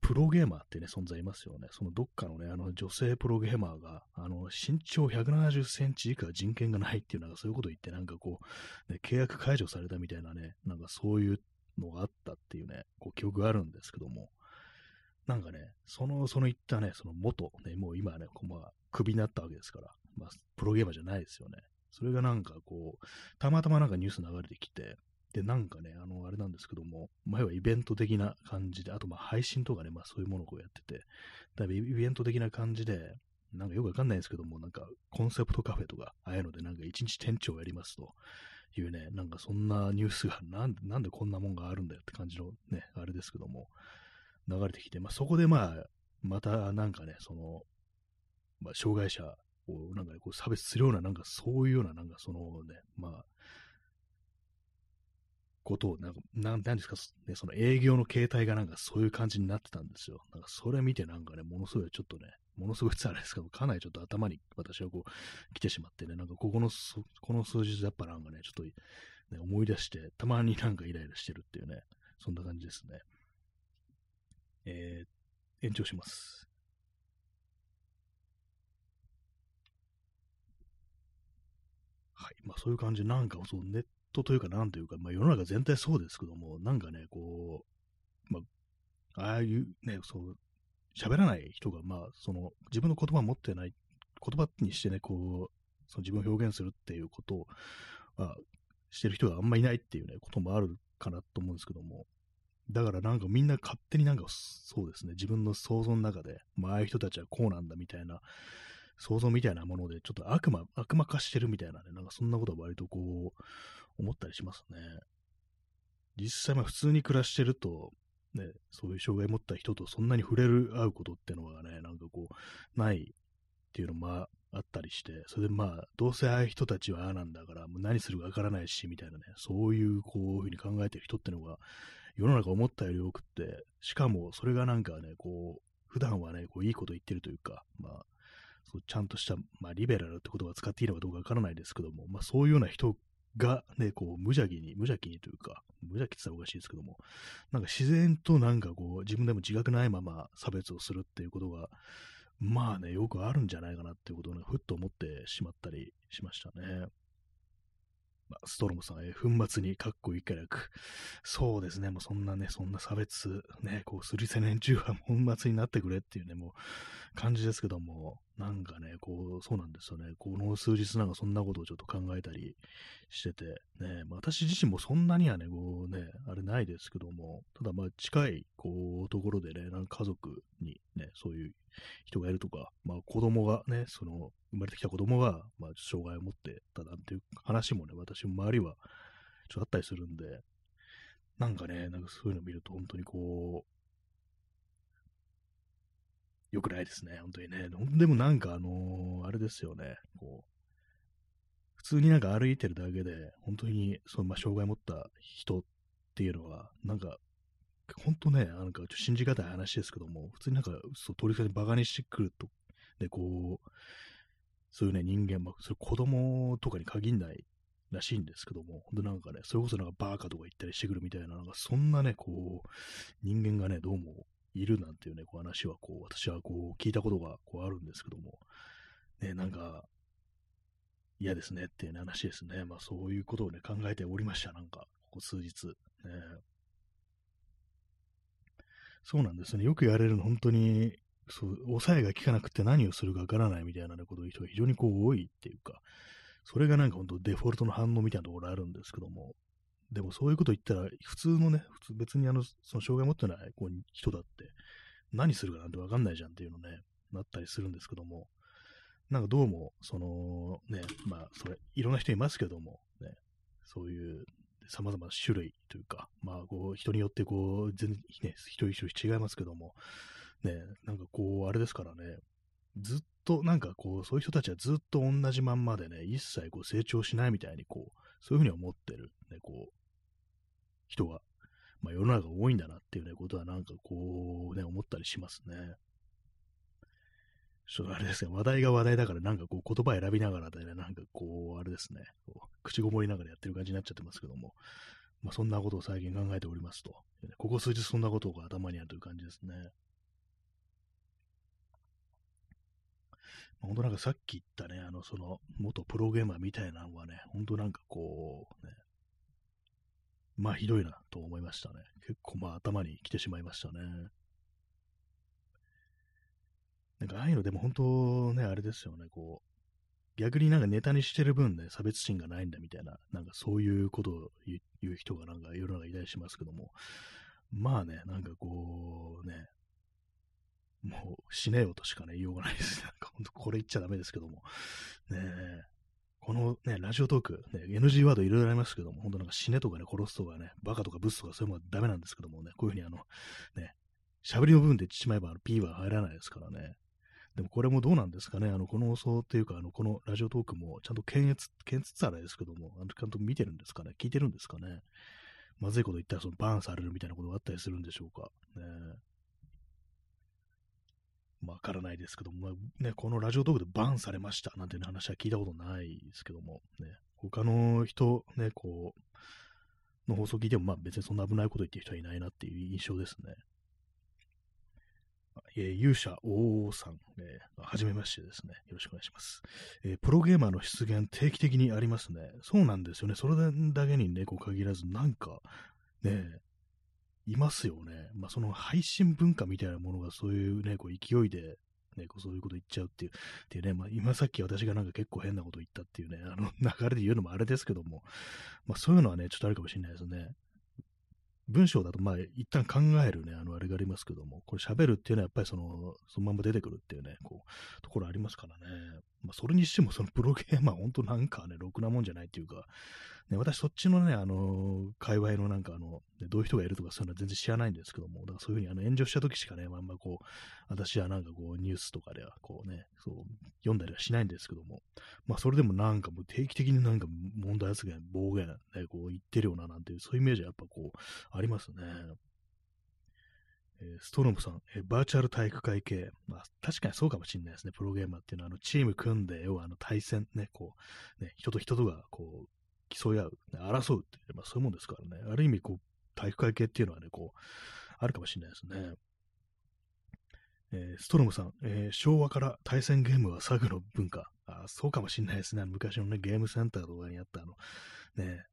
プロゲーマーってね、存在いますよね。そのどっかのね、あの女性プロゲーマーが、あの身長170センチ以下人権がないっていう、なんかそういうこと言って、なんかこう、ね、契約解除されたみたいなね、なんかそういうのがあったっていうね、こう記憶があるんですけども、なんかね、その、その言ったね、その元、ね、もう今ね、こうまあ、クビになったわけですから、まあ、プロゲーマーじゃないですよね。それがなんかこう、たまたまなんかニュース流れてきて、で、なんかね、あの、あれなんですけども、前はイベント的な感じで、あとまあ配信とかね、まあそういうものをやってて、だいぶイベント的な感じで、なんかよくわかんないんですけども、なんかコンセプトカフェとか、ああいうのでなんか一日店長をやりますというね、なんかそんなニュースが なんで、なんでこんなもんがあるんだよって感じのね、あれですけども、流れてきて、まあそこでまあ、またなんかね、その、まあ障害者をなんか、こう差別するような、なんかそういうような、なんかそのね、まあ、ことを、なんか、なんですか、ね、その営業の形態がなんかそういう感じになってたんですよ。なんかそれ見てなんかね、ものすごいちょっとね、ものすごいあれですけど、かなりちょっと頭に私はこう来てしまってね、なんかここの、この数日やっぱなんかね、ちょっと、ね、思い出して、たまになんかイライラしてるっていうね、そんな感じですね。えー、延長します。はい。まあそういう感じなんかそうネットというか、なんというか、まあ世の中全体そうですけども、なんかね、こう、まあ、ああいうね、そう、喋らない人が、まあ、その、自分の言葉を持ってない言葉にしてね、こう、その自分を表現するっていうことを、まあ、してる人があんまいないっていうね、こともあるかなと思うんですけども、だからなんかみんな勝手になんかそうですね、自分の想像の中で、まあ、ああいう人たちはこうなんだみたいな、想像みたいなもので、ちょっと悪魔、悪魔化してるみたいなね、なんかそんなことは割とこう、思ったりしますね。実際まあ普通に暮らしてると、ね、そういう障害を持った人とそんなに触れる、会うことってのがね、なんかこう、ないっていうのもあったりして、それでまあ、どうせああいう人たちはああなんだから、もう何するかわからないし、みたいなね、そういうこういうふうに考えてる人ってのが、世の中思ったより多くって、しかもそれがなんかね、こう、普段はね、こういいこと言ってるというか、まあ、そうちゃんとした、まあ、リベラルって言葉を使っていいのかどうかわからないですけども、まあ、そういうような人がね、こう、無邪気に、無邪気にというか、無邪気って言ったらおかしいですけども、なんか自然となんかこう、自分でも自覚ないまま差別をするっていうことが、まあね、よくあるんじゃないかなっていうことをね、ふっと思ってしまったりしましたね。ストロムさん、え粉末にかっこいいからく。そうですね、もうそんなね、そんな差別、ね、こう、すりせ年中は粉末になってくれっていうね、もう、感じですけども、なんかね、こう、そうなんですよね。この数日なんかそんなことをちょっと考えたりしてて、ね、まあ、私自身もそんなにはね、こうね、あれないですけども、ただまあ、近い、こう、ところでね、なんか家族にね、そういう人がいるとか、まあ、子供がね、その、生まれてきた子供が、まあ、障害を持ってたなんていう話もね、私も周りは、ちょっとあったりするんで、なんかね、なんかそういうの見ると本当にこう、良くないですね、本当にね。でもなんかあのー、あれですよね、こう、普通になんか歩いてるだけで、本当に、その、まあ、障害を持った人っていうのは、なんか、本当ね、なんか信じがたい話ですけども、普通になんか、そう、通りかにバカにしてくると、で、こう、そういうね、人間、まあ、それ子供とかに限んないらしいんですけども、本当なんかね、それこそなんかバーカとか言ったりしてくるみたいな、なんかそんなね、こう、人間がね、どうもいるなんていうね、こう話はこう、私はこう、聞いたことがこうあるんですけども、ね、なんか、嫌ですねっていう、話ですね。まあそういうことをね、考えておりました、なんか、ここ数日。ね、そうなんですね。よく言われるの、本当に、そう、抑えが効かなくて何をするかわからないみたいな、ことを言う人が非常にこう多いっていうか、それがなんか本当デフォルトの反応みたいなところあるんですけども、でもそういうこと言ったら、普通のね、普通別にあの、その障害持ってないこう人だって、何するかなんてわかんないじゃんっていうのね、なったりするんですけども、なんかどうも、そのね、まあ、それ、いろんな人いますけども、ね、そういう様々な種類というか、まあ、こう、人によってこう、全然ね、一人一人違いますけども、ね、なんかこう、あれですからね、ずっと、なんかこう、そういう人たちはずっと同じまんまでね、一切こう成長しないみたいに、こう、そういうふうに思ってる、ね、こう、人が、まあ、世の中多いんだなっていうね、ことはなんかこうね、思ったりしますね。ちょっとあれですね、話題が話題だからなんかこう言葉選びながらでね、なんかこう、あれですね、口ごもりながらやってる感じになっちゃってますけども、まあ、そんなことを最近考えておりますと。ここ数日そんなことが頭にあるという感じですね。本当なんかさっき言ったね、あの、その、元プロゲーマーみたいなのはね、本当なんかこう、ね、まあひどいなと思いましたね。結構まあ頭に来てしまいましたね。なんかああいうのでも本当ね、あれですよね、こう、逆になんかネタにしてる分ね、差別心がないんだみたいな、なんかそういうことを言う人がなんか世の中いたりしますけども、まあね、なんかこうね、もう死ねよとしかね、言いようがないです。ね。なんか本当これ言っちゃダメですけども、ねえ、このね、ラジオトーク、ね、NG ワードいろいろありますけども、本当なんか死ねとかね、殺すとかね、バカとかブスとかそういうのはダメなんですけどもね、こういうふうにあの、ね、喋りの部分で言ってしまえば P は入らないですからね。でもこれもどうなんですかね、あの、この放送っていうか、あの、このラジオトークもちゃんと検閲、検閲あれですけども、あのちゃんと見てるんですかね、聞いてるんですかね。まずいこと言ったらそのバーンされるみたいなことがあったりするんでしょうか。ね。わからないですけども、まあ、ね、このラジオトークでバーンされました。なんて、ね、話は聞いたことないですけども、ね、他の人、ね、こう、の放送聞いても、まあ別にそんな危ないこと言ってる人はいないなっていう印象ですね。えー、勇者王さん、えー、はじめましてですね。よろしくお願いします、えー、プロゲーマーの出現定期的にありますね。そうなんですよね。それだけにね、こう限らず、なんか、ね、いますよね。まあ、その配信文化みたいなものがそういうね、こう勢いで、ね、こうそういうこと言っちゃうっていう、っていうね、まあ、今さっき私がなんか結構変なこと言ったっていうね、あの流れで言うのもあれですけども、まあ、そういうのはね、ちょっとあるかもしれないですね。文章だと、まあ、一旦考えるね、あの、あれがありますけども、これ喋るっていうのはやっぱりその、そのまま出てくるっていうね、こう、ところありますからね。まあ、それにしても、そのプロゲーマー、本当なんかね、ろくなもんじゃないっていうか、ね、私そっちのね、あの、界隈のなんかあの、ね、どういう人がいるとかそういうのは全然知らないんですけども、だからそういうふうにあの炎上した時しかね、まあ、んまこう、私はなんかこう、ニュースとかではこうね、そう、読んだりはしないんですけども、まあそれでもなんかもう定期的になんか問題発言、暴言、ね、こう言ってるよななんていう、そういうイメージはやっぱこう、ありますね。ストロムさん、え、バーチャル体育会系。まあ、確かにそうかもしれないですね。プロゲーマーっていうのは、あの、チーム組んで、要は、あの、対戦、ね、こう、ね、人と人とが、こう、競い合う、ね、争うって、まあ、そういうもんですからね。ある意味、こう、体育会系っていうのはね、こう、あるかもしれないですね。えー、ストロムさん、えー、昭和から対戦ゲームはサグの文化。あそうかもしれないですね。昔のね、ゲームセンターとかにあった、あの、ね、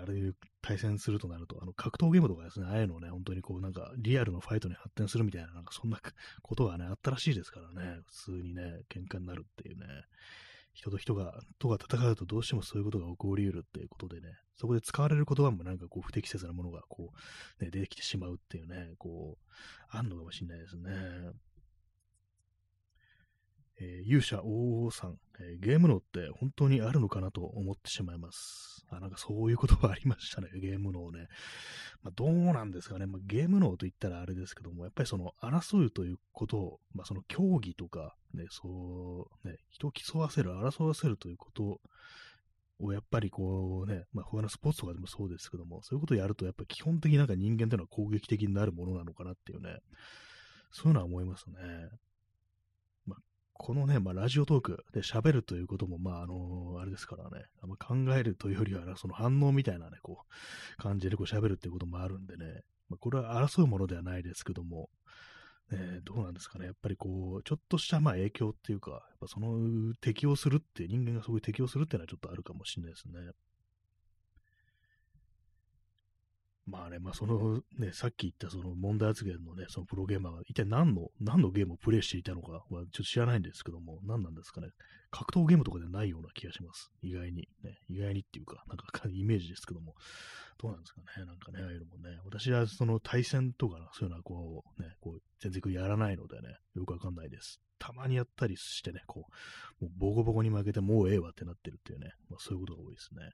あれ対戦するとなると、あの、格闘ゲームとかですね、ああいうのをね、本当にこう、なんか、リアルのファイトに発展するみたいな、なんか、そんなことがね、あったらしいですからね、普通にね、喧嘩になるっていうね。人と人が、とが戦うとどうしてもそういうことが起こり得るっていうことでね、そこで使われる言葉もなんかこう不適切なものがこう、ね、出てきてしまうっていうね、こう、あんのかもしれないですね。えー、勇者王さん、えー、ゲーム脳って本当にあるのかなと思ってしまいます。あ、なんかそういう言葉ありましたね、ゲーム脳ね。まあ、どうなんですかね、まあ、ゲーム脳と言ったらあれですけども、やっぱりその争うということを、まあ、その競技とか、ね、そう、ね、人を競わせる、争わせるということをやっぱりこうね、まあ、他のスポーツとかでもそうですけども、そういうことをやると、やっぱり基本的になんか人間というのは攻撃的になるものなのかなっていうね、そういうのは思いますね。このね、まあ、ラジオトークで喋るということも、まあ、あのー、あれですからね、あんま考えるというよりは、その反応みたいなね、こう、感じでこう喋るっていうこともあるんでね、まあ、これは争うものではないですけども、ね、どうなんですかね、やっぱりこう、ちょっとしたまあ影響っていうか、やっぱその適応するって、人間がそういう適応するっていうのはちょっとあるかもしれないですね。まあね、まあそのね、さっき言ったその問題発言のね、そのプロゲーマーが一体何の、何のゲームをプレイしていたのかはちょっと知らないんですけども、何なんですかね。格闘ゲームとかではないような気がします。意外に。ね、意外にっていうか、なんかイメージですけども。どうなんですかね。なんかね、ああいうのもね。私はその対戦とか、そういうのはこう、ね、こう、全然やらないのでね、よくわかんないです。たまにやったりしてね、こう、もうボコボコに負けてもうええわってなってるっていうね、まあそういうことが多いですね。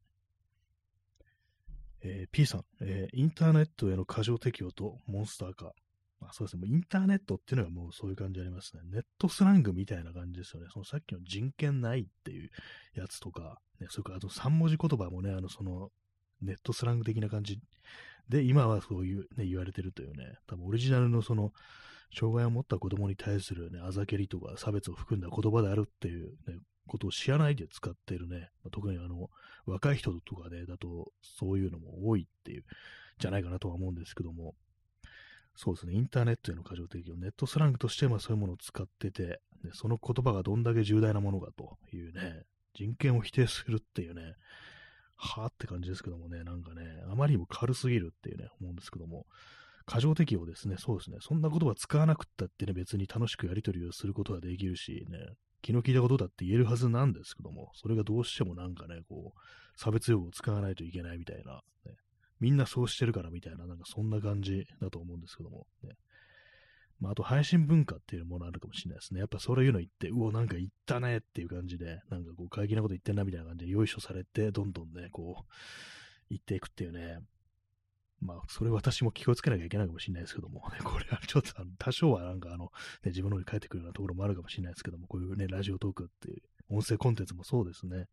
えー、P さん、えー、インターネットへの過剰適用とモンスター化。まあ、そうですね。もうインターネットっていうのがもうそういう感じありますね。ネットスラングみたいな感じですよね。そのさっきの人権ないっていうやつとか、ね、それからあと3文字言葉もね、あの、その、ネットスラング的な感じで、今はそういう、ね、言われてるというね、多分オリジナルのその、障害を持った子供に対するね、あざけりとか差別を含んだ言葉であるっていうね、ことを知らないで使ってるね、まあ、特にあの、若い人とかで、だと、そういうのも多いっていう、じゃないかなとは思うんですけども、そうですね、インターネットへの過剰提供、ネットスラングとしてまそういうものを使ってて、ね、その言葉がどんだけ重大なものかというね、人権を否定するっていうね、はぁって感じですけどもね、なんかね、あまりにも軽すぎるっていうね、思うんですけども、過剰適用ですね、そうですね、そんな言葉使わなくったってね、別に楽しくやり取りをすることができるしね、気の利いたことだって言えるはずなんですけども、それがどうしてもなんかね、こう、差別用語を使わないといけないみたいな、ね、みんなそうしてるからみたいな、なんかそんな感じだと思うんですけども、ね。まあ、あと配信文化っていうものあるかもしれないですね。やっぱそういうの言って、うお、なんか言ったねっていう感じで、なんかこう、過激なこと言ってんなみたいな感じで、よいしょされて、どんどんね、こう、言っていくっていうね。まあ、それ私も気をつけなきゃいけないかもしれないですけども、ね、これはちょっと多少はなんかあの、ね、自分の方に返ってくるようなところもあるかもしれないですけども、こういうね、ラジオトークっていう音声コンテンツもそうですね。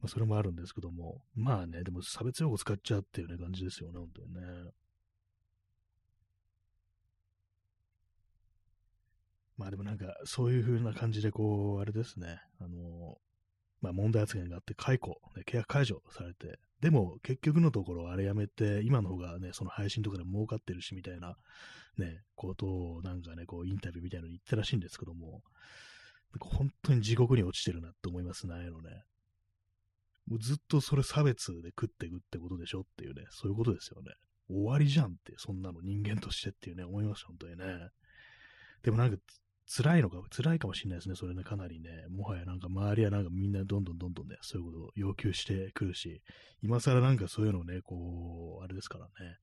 まあ、それもあるんですけども、まあね、でも差別用語使っちゃうっていうね、感じですよね、本当にね。まあでもなんか、そういう風な感じで、こう、あれですね、あの、まあ問題発言があって、解雇、ね、契約解除されて、でも結局のところあれやめて、今の方がね、その配信とかで儲かってるしみたいな、ね、ことをなんかね、こうインタビューみたいなのに言ったらしいんですけども、本当に地獄に落ちてるなって思いますね、あのね。もうずっとそれ差別で食っていくってことでしょっていうね、そういうことですよね。終わりじゃんって、そんなの人間としてっていうね、思いました、本当にね。でもなんか、辛いのか、辛いかもしれないですね、それね、かなりね、もはやなんか周りはなんかみんなどんどんどんどんね、そういうことを要求してくるし、今更なんかそういうのをね、こう、あれですからね、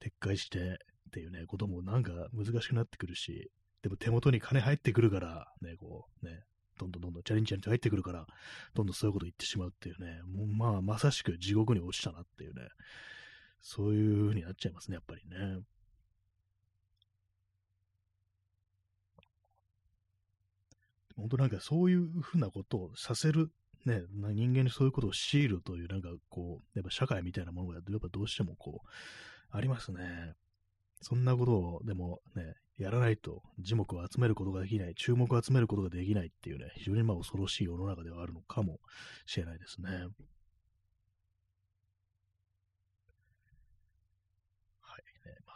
撤回してっていうね、こともなんか難しくなってくるし、でも手元に金入ってくるから、ね、こう、ね、どんどんどんどんチャレンジャーに入ってくるから、どんどんそういうこと言ってしまうっていうね、もうまあ、まさしく地獄に落ちたなっていうね、そういう風になっちゃいますね、やっぱりね。本当なんかそういうふうなことをさせる、ね、人間にそういうことを強いるという、なんかこう、やっぱ社会みたいなものが、やっぱどうしてもこう、ありますね。そんなことを、でもね、やらないと、耳目を集めることができない、注目を集めることができないっていうね、非常にまあ恐ろしい世の中ではあるのかもしれないですね。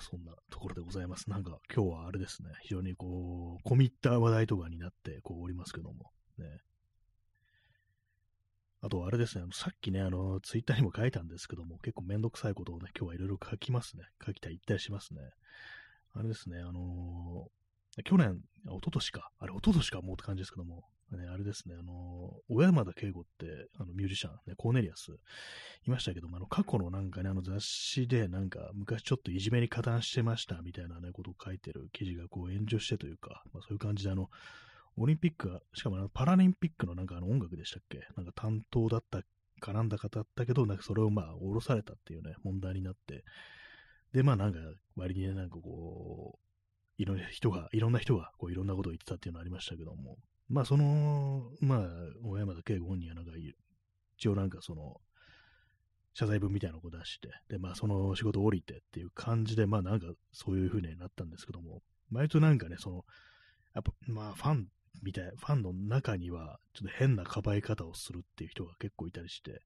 そんなところでございます。なんか今日はあれですね、非常にこう、込み入った話題とかになってこうおりますけども、ね。あとあれですね、さっきね、あの、ツイッターにも書いたんですけども、結構めんどくさいことをね、今日はいろいろ書きますね。書きたい、言ったりしますね。あれですね、あのー、去年、一昨年か、あれ、一昨年かもうって感じですけども、ね、あれですね、あの、小山田圭吾って、あの、ミュージシャン、ね、コーネリアス、いましたけども、あの、過去のなんかね、あの雑誌で、なんか、昔ちょっといじめに加担してました、みたいなね、ことを書いてる記事が、こう、炎上してというか、まあ、そういう感じで、あの、オリンピックが、しかもあのパラリンピックのなんかあの音楽でしたっけ？なんか担当だったかなんだかだったけど、なんかそれをまあ、降ろされたっていうね、問題になって、で、まあなんか、割にね、なんかこう、いろんな人が、いろんな人が、こう、いろんなことを言ってたっていうのありましたけども、まあ、その、まあ、小山田圭吾本人はなんか、一応なんかその、謝罪文みたいなのを出して、で、まあ、その仕事降りてっていう感じで、まあ、なんか、そういう風になったんですけども、割となんかね、その、やっぱ、まあ、ファンみたい、ファンの中には、ちょっと変なかばい方をするっていう人が結構いたりして、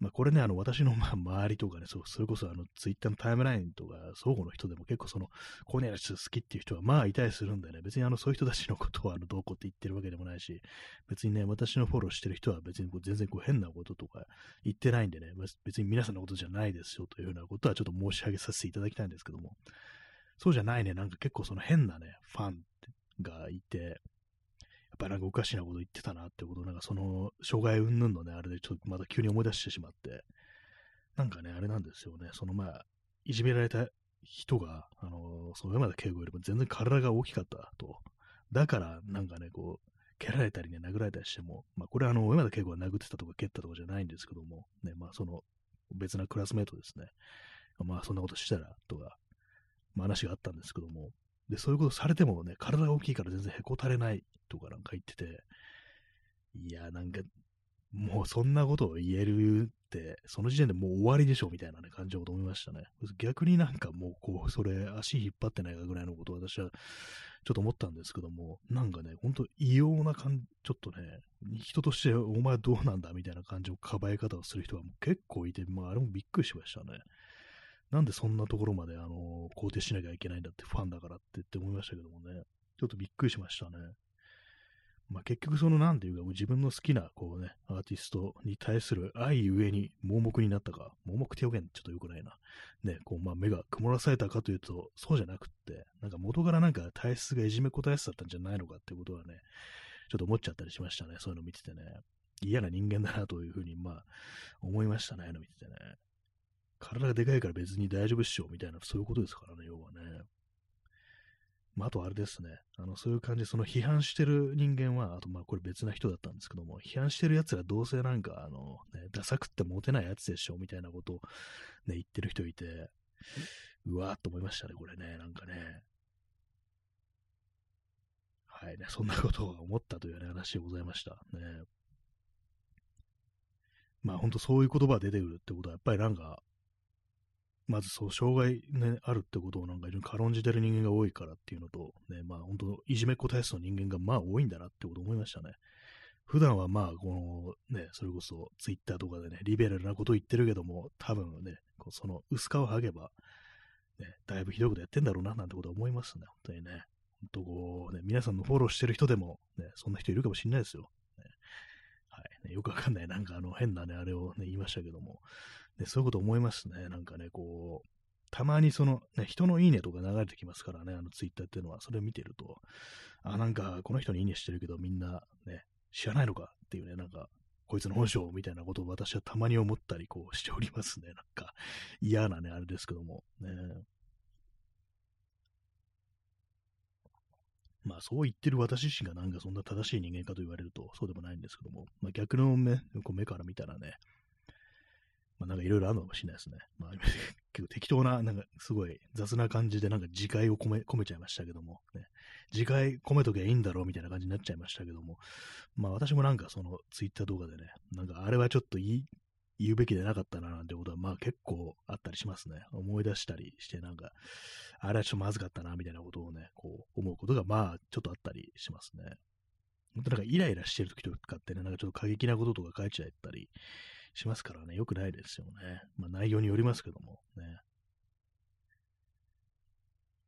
まあ、これね、あの、私のまあ周りとかね、そう、それこそあの、ツイッターのタイムラインとか、相互の人でも結構その、コネラス好きっていう人はまあいたりするんでね、別にあの、そういう人たちのことをあの、どうこうって言ってるわけでもないし、別にね、私のフォローしてる人は別にこう全然こう変なこととか言ってないんでね、別に皆さんのことじゃないですよというようなことはちょっと申し上げさせていただきたいんですけども、そうじゃないね、なんか結構その変なね、ファンがいて、ぱなんかおかしなこと言ってたなってこと、なんかその、障害云々のね、あれでちょっとまた急に思い出してしまって、なんかね、あれなんですよね、そのまあ、いじめられた人が、あの、その上まで敬語よりも全然体が大きかったと。だから、なんかね、こう、蹴られたりね、殴られたりしても、まあ、これはあの、上まで敬語が殴ってたとか蹴ったとかじゃないんですけども、ね、まあ、その、別なクラスメートですね。まあ、そんなことしたら、とか、まあ、話があったんですけども、で、そういうことされてもね、体が大きいから全然へこたれないとかなんか言ってて、いや、なんか、もうそんなことを言えるって、その時点でもう終わりでしょみたいな、ね、感じのこと思いましたね。逆になんかもうこう、それ足引っ張ってないかぐらいのことを私はちょっと思ったんですけども、なんかね、ほんと異様な感じ、ちょっとね、人としてお前どうなんだみたいな感じのかばえ方をする人がもう結構いて、まああれもびっくりしましたね。なんでそんなところまで、あの、肯定しなきゃいけないんだってファンだからってって思いましたけどもね。ちょっとびっくりしましたね。まあ、結局そのなんていうか、自分の好きなこうね、アーティストに対する愛ゆえに盲目になったか、盲目って表現ちょっと良くないな。ね、こう、まあ、目が曇らされたかというと、そうじゃなくって、なんか元からなんか体質がいじめ答えてだったんじゃないのかっていうことはね、ちょっと思っちゃったりしましたね。そういうの見ててね。嫌な人間だなというふうに、まあ、思いましたね。あの見ててね。体がでかいから別に大丈夫っしょ、みたいな、そういうことですからね、要はね。まあ、あとあれですね。あの、そういう感じで、その批判してる人間は、あとまあこれ別な人だったんですけども、批判してる奴らどうせなんか、あの、ね、ダサくってモテないやつでしょ、みたいなことをね、言ってる人いて、うわーっと思いましたね、これね、なんかね。はいね、そんなことを思ったという、ね、話でございました。ね。まあ本当そういう言葉が出てくるってことは、やっぱりなんか、まずそう、障害ね、あるってことをなんか非常に軽んじてる人間が多いからっていうのと、ね、まあ本当、いじめっ子体質の人間がまあ多いんだなってこと思いましたね。普段はまあ、このね、それこそツイッターとかでね、リベラルなこと言ってるけども、多分ね、その薄皮を剥げば、ね、だいぶひどいことやってんだろうな、なんてことは思いますね、本当にね。本当こう、ね、皆さんのフォローしてる人でも、ね、そんな人いるかもしれないですよ。ね、はい、ね。よくわかんない、なんかあの変なね、あれをね、言いましたけども、ね、そういうこと思いますね。なんかね、こう、たまにその、ね、人のいいねとか流れてきますからね、あのツイッターっていうのは、それを見てると、あ、なんかこの人にいいねしてるけど、みんなね、知らないのかっていうね、なんか、こいつの本性みたいなことを私はたまに思ったりこうしておりますね。なんか嫌なね、あれですけども。ね、まあそう言ってる私自身がなんかそんな正しい人間かと言われるとそうでもないんですけども、まあ逆の目こう目から見たらね、まあなんかいろいろあるのかもしれないですね。まあ 結構適当な、なんかすごい雑な感じでなんか自戒を込め込めちゃいましたけども、ね、自戒込めときゃいいんだろうみたいな感じになっちゃいましたけども、まあ私もなんかそのツイッター動画でね、なんかあれはちょっと言い、言うべきでなかったななんてことはまあ結構あったりしますね。思い出したりしてなんか、あれはちょっとまずかったなみたいなことをね、こう思うことがまあちょっとあったりしますね。本当なんかイライラしてる時とかってね、なんかちょっと過激なこととか書いちゃったりしますからね、良くないですよね。まあ内容によりますけどもね。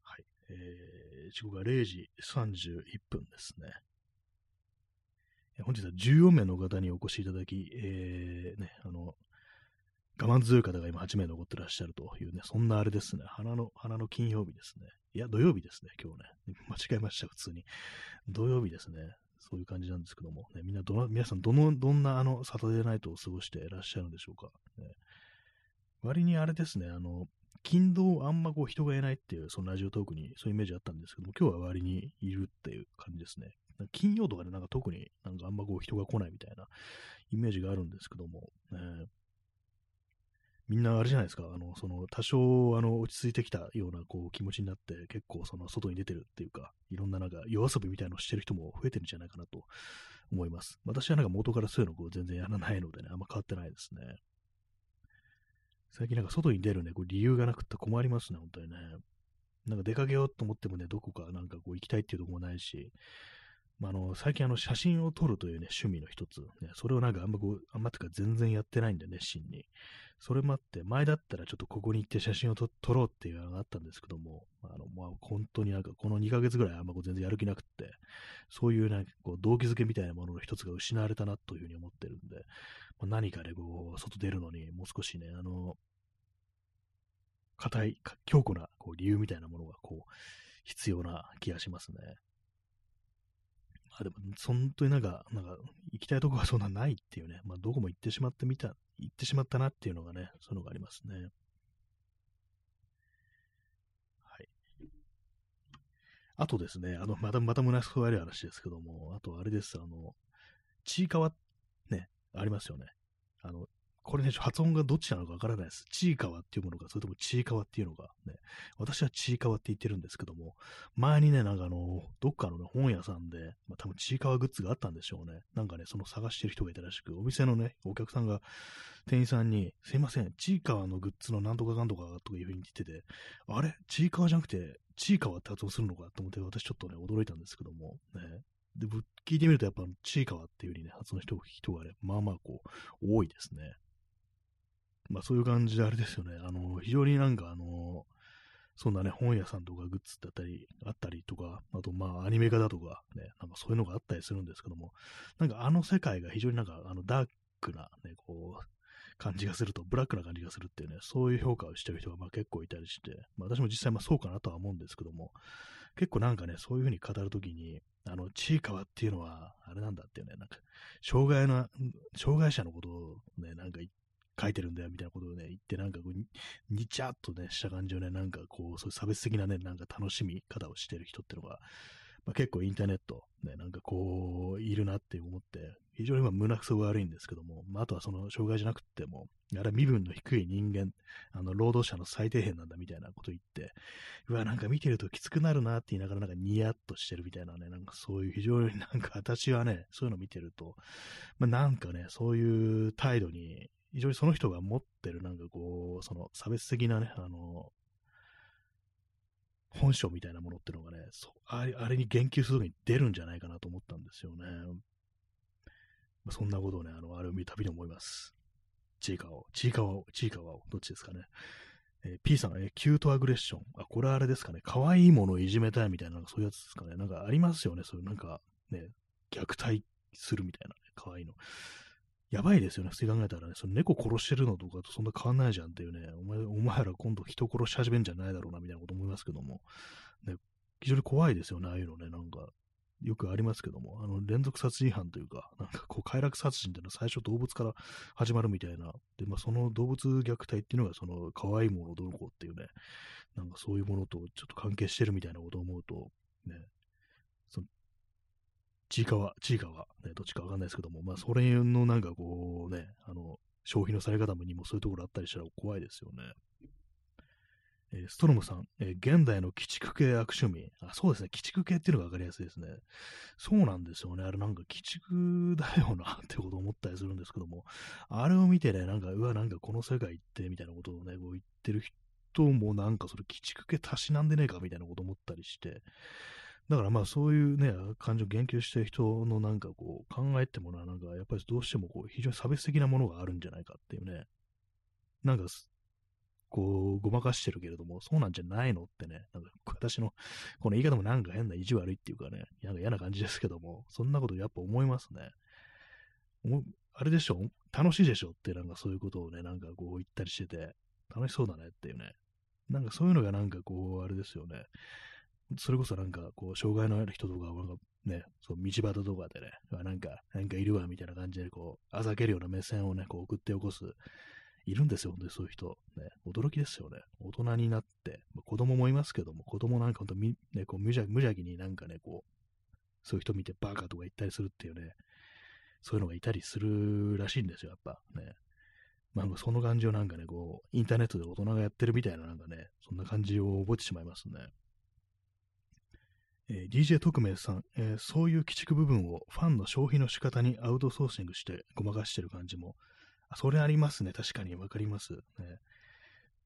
はい。えー、時刻は0時31分ですね。本日は14名の方にお越しいただき、えー、ね、あの、我慢強い方が今8名残ってらっしゃるというね、そんなあれですね、花の、花の金曜日ですね。いや、土曜日ですね、今日ね。間違えました、普通に。土曜日ですね。そういう感じなんですけども、ね、みんなど、皆さんどの、どんなあの、サタデーナイトを過ごしていらっしゃるんでしょうか。ね、割にあれですね、あの、勤労あんまこう人がいないっていう、そのラジオトークにそういうイメージあったんですけども、今日は割にいるっていう感じですね。金曜とかでなんか特になんかあんまこう人が来ないみたいなイメージがあるんですけども、ね、みんなあれじゃないですか、あの、その、多少、あの、落ち着いてきたような、こう、気持ちになって、結構、その、外に出てるっていうか、いろんな、なんか、夜遊びみたいのをしてる人も増えてるんじゃないかなと思います。私はなんか元からそういうのこう全然やらないのでね、あんま変わってないですね。最近なんか外に出るね、こう理由がなくって困りますね、本当にね。なんか出かけようと思ってもね、どこかなんかこう行きたいっていうとこもないし、まあ、の、最近あの、写真を撮るというね、趣味の一つ、ね、それをなんかあんまこう、あんまてか全然やってないんで、熱心に。それもあって、前だったらちょっとここに行って写真を撮ろうっていうのがあったんですけども、あの、まあ、本当になんかこの2ヶ月ぐらいあんまこう全然やる気なくって、そういうなんかこう、動機づけみたいなものの一つが失われたなというふうに思ってるんで、まあ、何かでこう、外出るのにもう少しね、あの、硬い、強固なこう理由みたいなものがこう、必要な気がしますね。あでも、本当になんか、なんか、行きたいとこはそんなないっていうね、まあどこも行ってしまってみた、行ってしまったなっていうのがね、そういうのがありますね。はい。あとですね、あの、また、また虚しく悪い話ですけども、あとあれです、あの、ちいかわ、ね、ありますよね。あの、これね、発音がどっちなのかわからないです。ちいかわっていうものか、それともちいかわっていうのか、ね。私はちいかわって言ってるんですけども、前にね、なんかあの、どっかのね、本屋さんで、まあ多分ちいかわグッズがあったんでしょうね。なんかね、その探してる人がいたらしく、お店のね、お客さんが店員さんに、すいません、ちいかわのグッズのなんとかかんとかとかいうふうに言ってて、あれ？ちいかわじゃなくて、ちいかわって発音するのか？と思って、私ちょっとね、驚いたんですけども、ね。で、聞いてみるとやっぱ、ちいかわっていう風にね、発音の人がね、まあまあこう、多いですね。まあそういう感じであれですよね。あの、非常になんかあの、そんなね、本屋さんとかグッズだったり、あったりとか、あとまあアニメ化だとか、ね、なんかそういうのがあったりするんですけども、なんかあの世界が非常になんかあのダークなね、こう、感じがすると、ブラックな感じがするっていうね、そういう評価をしてる人がまあ結構いたりして、まあ私も実際まあそうかなとは思うんですけども、結構なんかね、そういうふうに語るときに、あの、ちいかわっていうのは、あれなんだっていうね、なんか、障害の、障害者のことをね、なんか言っ書いてるんだよみたいなことをね、言って、なんかこう、にちゃっとね、した感じをね、なんかこう、そういう差別的なね、なんか楽しみ方をしてる人ってのが、まあ、結構インターネット、ね、なんかこう、いるなって思って、非常にま胸くそが悪いんですけども、まあ、あとはその障害じゃなくても、あれは身分の低い人間、あの、労働者の最低限なんだみたいなこと言って、うわ、なんか見てるときつくなるなって言いながらなんかニヤッとしてるみたいなね、なんかそういう非常になんか私はね、そういうの見てると、まあ、なんかね、そういう態度に非常にその人が持ってるなんかこう、その差別的なね、あの、本性みたいなものってのがね、そあれあれに言及するときに出るんじゃないかなと思ったんですよね。まあ、そんなことをね、あの、ある意味旅に思います。チーカを、チーカを、チーカを、どっちですかね。えー、P さん、えー、キュートアグレッション。あ、これあれですかね。可愛いものをいじめたいみたいな、なんかそういうやつですかね。なんかありますよね。そういうなんかね、虐待するみたいな、ね、可愛いの。やばいですよね、普通に考えたらね、その猫殺してるのとかとそんな変わんないじゃんっていうね、お前お前ら今度人殺し始めんじゃないだろうなみたいなこと思いますけども、ね、非常に怖いですよね、ああいうのね、なんか、よくありますけども、あの、連続殺人犯というか、なんかこう、快楽殺人っていうのは最初動物から始まるみたいな、で、まあ、その動物虐待っていうのが、その、可愛いものどうこうっていうね、なんかそういうものとちょっと関係してるみたいなことを思うと、ね、その、ちいかわ、ちいかわ、ね、どっちかわかんないですけども、まあ、それのなんかこうね、あの、消費のされ方にもそういうところあったりしたら怖いですよね。えー、ストロムさん、えー、現代の鬼畜系悪趣味。あ、そうですね。鬼畜系っていうのがわかりやすいですね。そうなんですよね。あれなんか鬼畜だよなってこと思ったりするんですけども、あれを見てね、なんか、うわ、なんかこの世界ってみたいなことをね、こう言ってる人もなんかそれ鬼畜系たしなんでねえかみたいなこと思ったりして、だからまあそういうね、感情を言及してる人のなんかこう考えってもな、なんかやっぱりどうしてもこう非常に差別的なものがあるんじゃないかっていうね、なんかこう、ごまかしてるけれども、そうなんじゃないのってね、なんか私の、この言い方もなんか変な意地悪いっていうかね、なんか嫌な感じですけども、そんなことやっぱ思いますね。あれでしょ？楽しいでしょ？ってなんかそういうことをね、なんかこう言ったりしてて、楽しそうだねっていうね。なんかそういうのがなんかこう、あれですよね。それこそなんかこう、障害のある人とか、なんかね、そう道端とかでね、なんか、なんかいるわみたいな感じでこう、あざけるような目線をね、こう送って起こすいるんですよ、本当にそういう人。ね、驚きですよね。大人になって、まあ、子供もいますけども、子供なんか本当み、ね、こう無邪無邪気になんかね、こう、そういう人見てバカとか言ったりするっていうね、そういうのがいたりするらしいんですよ、やっぱね。まあ、その感じをなんかね、こう、インターネットで大人がやってるみたいななんかね、そんな感じを覚えてしまいますね。えー、DJ 特命さん、えー、そういう鬼畜部分をファンの消費の仕方にアウトソーシングしてごまかしてる感じもあそれありますね。確かにわかります。ね。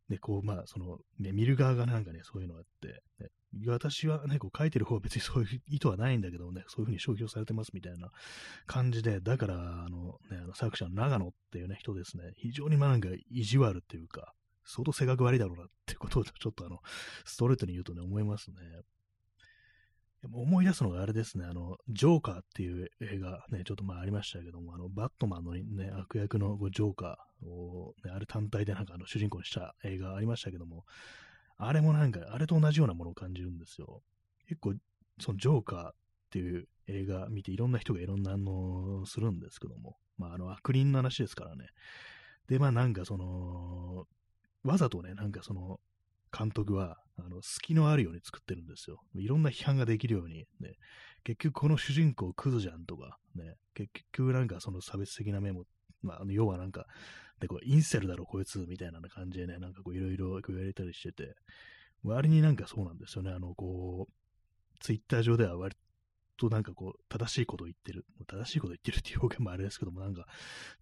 で、こう、まあ、その、ね、見る側がなんかね、そういうのがあって、ね、私はね、こう書いてる方は別に そういう意図はないんだけどね、そういうふうに消費をされてますみたいな感じで、だから、あの、ね、あの作者の長野っていうね、人ですね、非常にまあなんか意地悪っていうか、相当性格悪いだろうなってことをちょっとあの、ストレートに言うとね、思いますね。思い出すのがあれですね、あの、ジョーカーっていう映画ね、ちょっとまありましたけども、あの、バットマンのね、悪役のジョーカーを、ね、あれ単体でなんかあの主人公にした映画ありましたけども、あれもなんか、あれと同じようなものを感じるんですよ。結構、そのジョーカーっていう映画見ていろんな人がいろんな反応するんですけども、まああの悪人の話ですからね。で、まあなんかその、わざとね、なんかその、監督は、あの、隙のあるように作ってるんですよ。いろんな批判ができるように、ね、結局この主人公クズじゃんとか、ね、結局なんかその差別的な面も、まあ、あの要はなんか、で、こう、インセルだろ、こいつ、みたいな感じでね、なんかこう、いろいろ言われたりしてて、割になんかそうなんですよね。あの、こう、ツイッター上では割となんかこう、正しいことを言ってる。正しいことを言ってるっていう表現もあれですけども、なんか、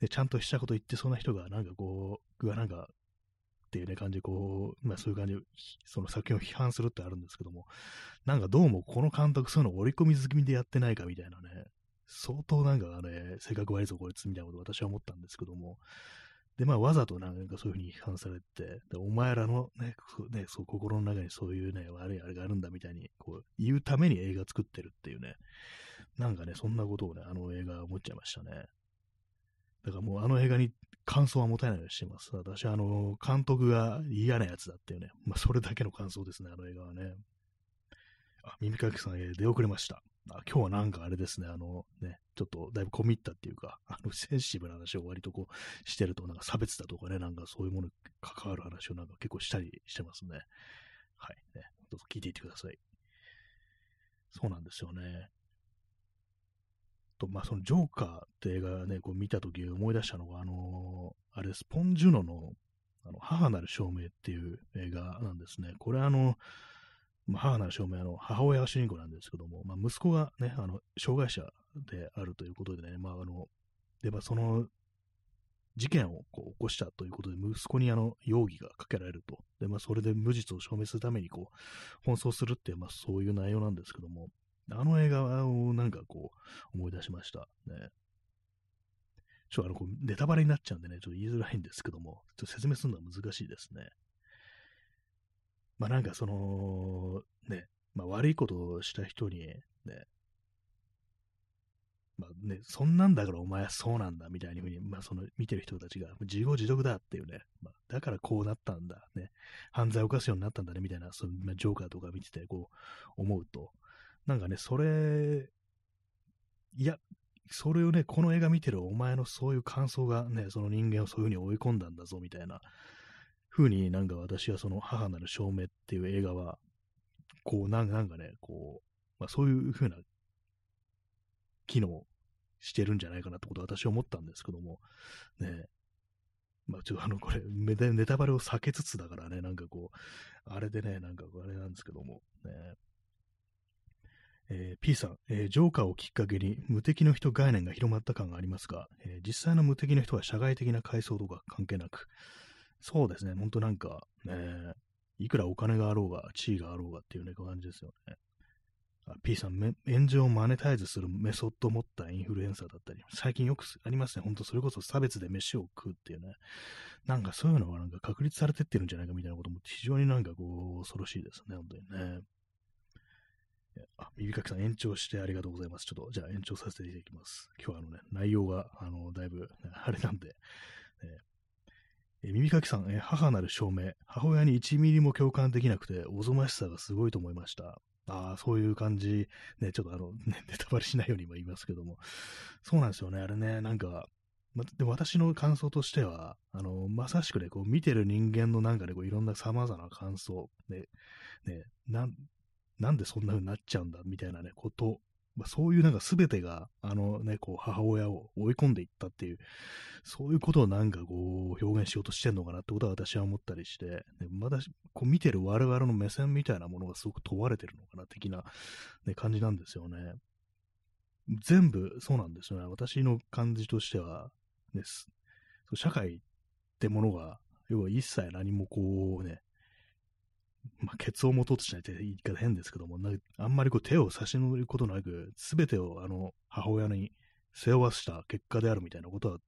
ね、ちゃんとしたこと言ってそうな人が、なんかこう、がなんか、っていうね、感じ、こう、まあそういう感じ、その作品を批判するってあるんですけども、なんかどうもこの監督そういうの織り込み済みでやってないかみたいなね、相当なんかね、性格悪いぞこいつみたいなこと私は思ったんですけども、で、まあ、わざとなんかそういうふうに批判されて、でお前らのね、ね、そう、心の中にそういうね、悪いあれがあるんだみたいに、こう、言うために映画作ってるっていうね、なんかね、そんなことをね、あの映画は思っちゃいましたね。だからもうあの映画に感想は持たないようにしてます。私、あの、監督が嫌なやつだっていうね。まあ、それだけの感想ですね、あの映画はね。あ、耳かきさん、え出遅れました。あ今日はなんかあれですね、あのね、ちょっとだいぶ込み入ったっていうか、あの、センシティブな話を割とこうしてると、なんか差別だとかね、なんかそういうものに関わる話をなんか結構したりしてますね。はい。ね、どうぞ聞いていってください。そうなんですよね。と、まあ、そのジョーカーって映画ね、こう見たとき思い出したのが、あのー、あれです、ポン・ジュノの、あの、母なる証明っていう映画なんですね。これあの、まあ、母なる証明、あの、母親が主人公なんですけども、まあ、息子がね、あの、障害者であるということでね、まあ、あの、で、まあ、その、事件をこう起こしたということで、息子にあの容疑がかけられると。で、まあ、それで無実を証明するためにこう、奔走するっていう、まあ、そういう内容なんですけども、あの映画をなんかこう思い出しました。ね。ちょっとあの、こうネタバレになっちゃうんでね、ちょっと言いづらいんですけども、ちょっと説明するのは難しいですね。まあなんかその、ね、まあ悪いことをした人に、ね、まあね、そんなんだからお前はそうなんだみたいにに、まあその見てる人たちが自業自得だっていうね、まあ、だからこうなったんだ、ね、犯罪を犯すようになったんだねみたいな、その、ジョーカーとか見ててこう思うと、なんかね、それ、いや、それをね、この映画見てるお前のそういう感想がね、その人間をそういうふうに追い込んだんだぞみたいな風になんか私はその母なる証明っていう映画は、こうなんかね、こう、まあそういう風な機能してるんじゃないかなってことを私は思ったんですけども、ね、まあちょっとあの、これ、ネタバレを避けつつだからね、なんかこう、あれでね、なんかあれなんですけども、ね、えー、P さん、えー、ジョーカーをきっかけに無敵の人概念が広まった感がありますが、えー、実際の無敵の人は社会的な階層とか関係なく、そうですね、ほんとなんか、ね、いくらお金があろうが、地位があろうがっていうね、感じですよね。P さん、炎上をマネタイズするメソッドを持ったインフルエンサーだったり、最近よくありますね。ほんとそれこそ差別で飯を食うっていうね。なんかそういうのがなんか確立されてってるんじゃないかみたいなことも非常になんかこう、恐ろしいですね。本当にね。あ、耳かきさん延長してありがとうございます。ちょっと、じゃあ延長させていただきます。今日はあのね、内容が、あの、だいぶ、あれなんで、え耳かきさん、え母なる証明。母親に1ミリも共感できなくて、おぞましさがすごいと思いました。ああ、そういう感じ、ね、ちょっとあの、ね、ネタバレしないようにも言いますけども、そうなんですよね、あれね、なんか、ま、で私の感想としては、あの、まさしくね、こう、見てる人間のなんかね、こう、いろんな様々な感想、ね、ね、なん、なんでそんな風になっちゃうんだ、みたいなね、ことまあ、そういうなんか全てが、あのね、こう、母親を追い込んでいったっていう、そういうことをなんかこう、表現しようとしてんのかなってことは私は思ったりして、ね、まだ、こう見てる我々の目線みたいなものがすごく問われてるのかな、的な、ね、感じなんですよね。全部そうなんですよね。私の感じとしては、ね、社会ってものが、要は一切何もこうね、まあ、ケツを持とうとしないって言い方変ですけども、あんまりこう手を差し伸べることなく、すべてをあの母親に背負わせた結果であるみたいなことは、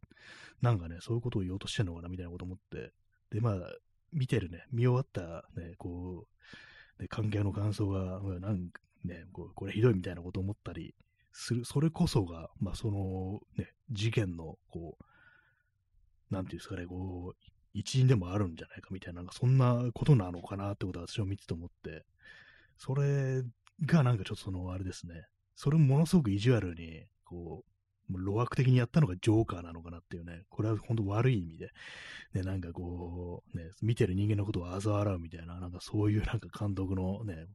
なんかね、そういうことを言おうとしてんのかなみたいなこと思って、で、まあ、見てるね、見終わったね、こう、ね、関係の感想が、なんね、こうこれひどいみたいなこと思ったりする、それこそが、まあ、その、ね、事件の、こう、なんていうんですかね、こう、一員でもあるんじゃないかみたいな、なんかそんなことなのかなってことは私は見てて思って、それがなんかちょっとその、あれですね、それものすごく意地悪に、こう、路悪的にやったのがジョーカーなのかなっていうね、これは本当悪い意味で、ね、なんかこう、ね、見てる人間のことを嘲笑うみたいな、なんかそういうなんか監督のね、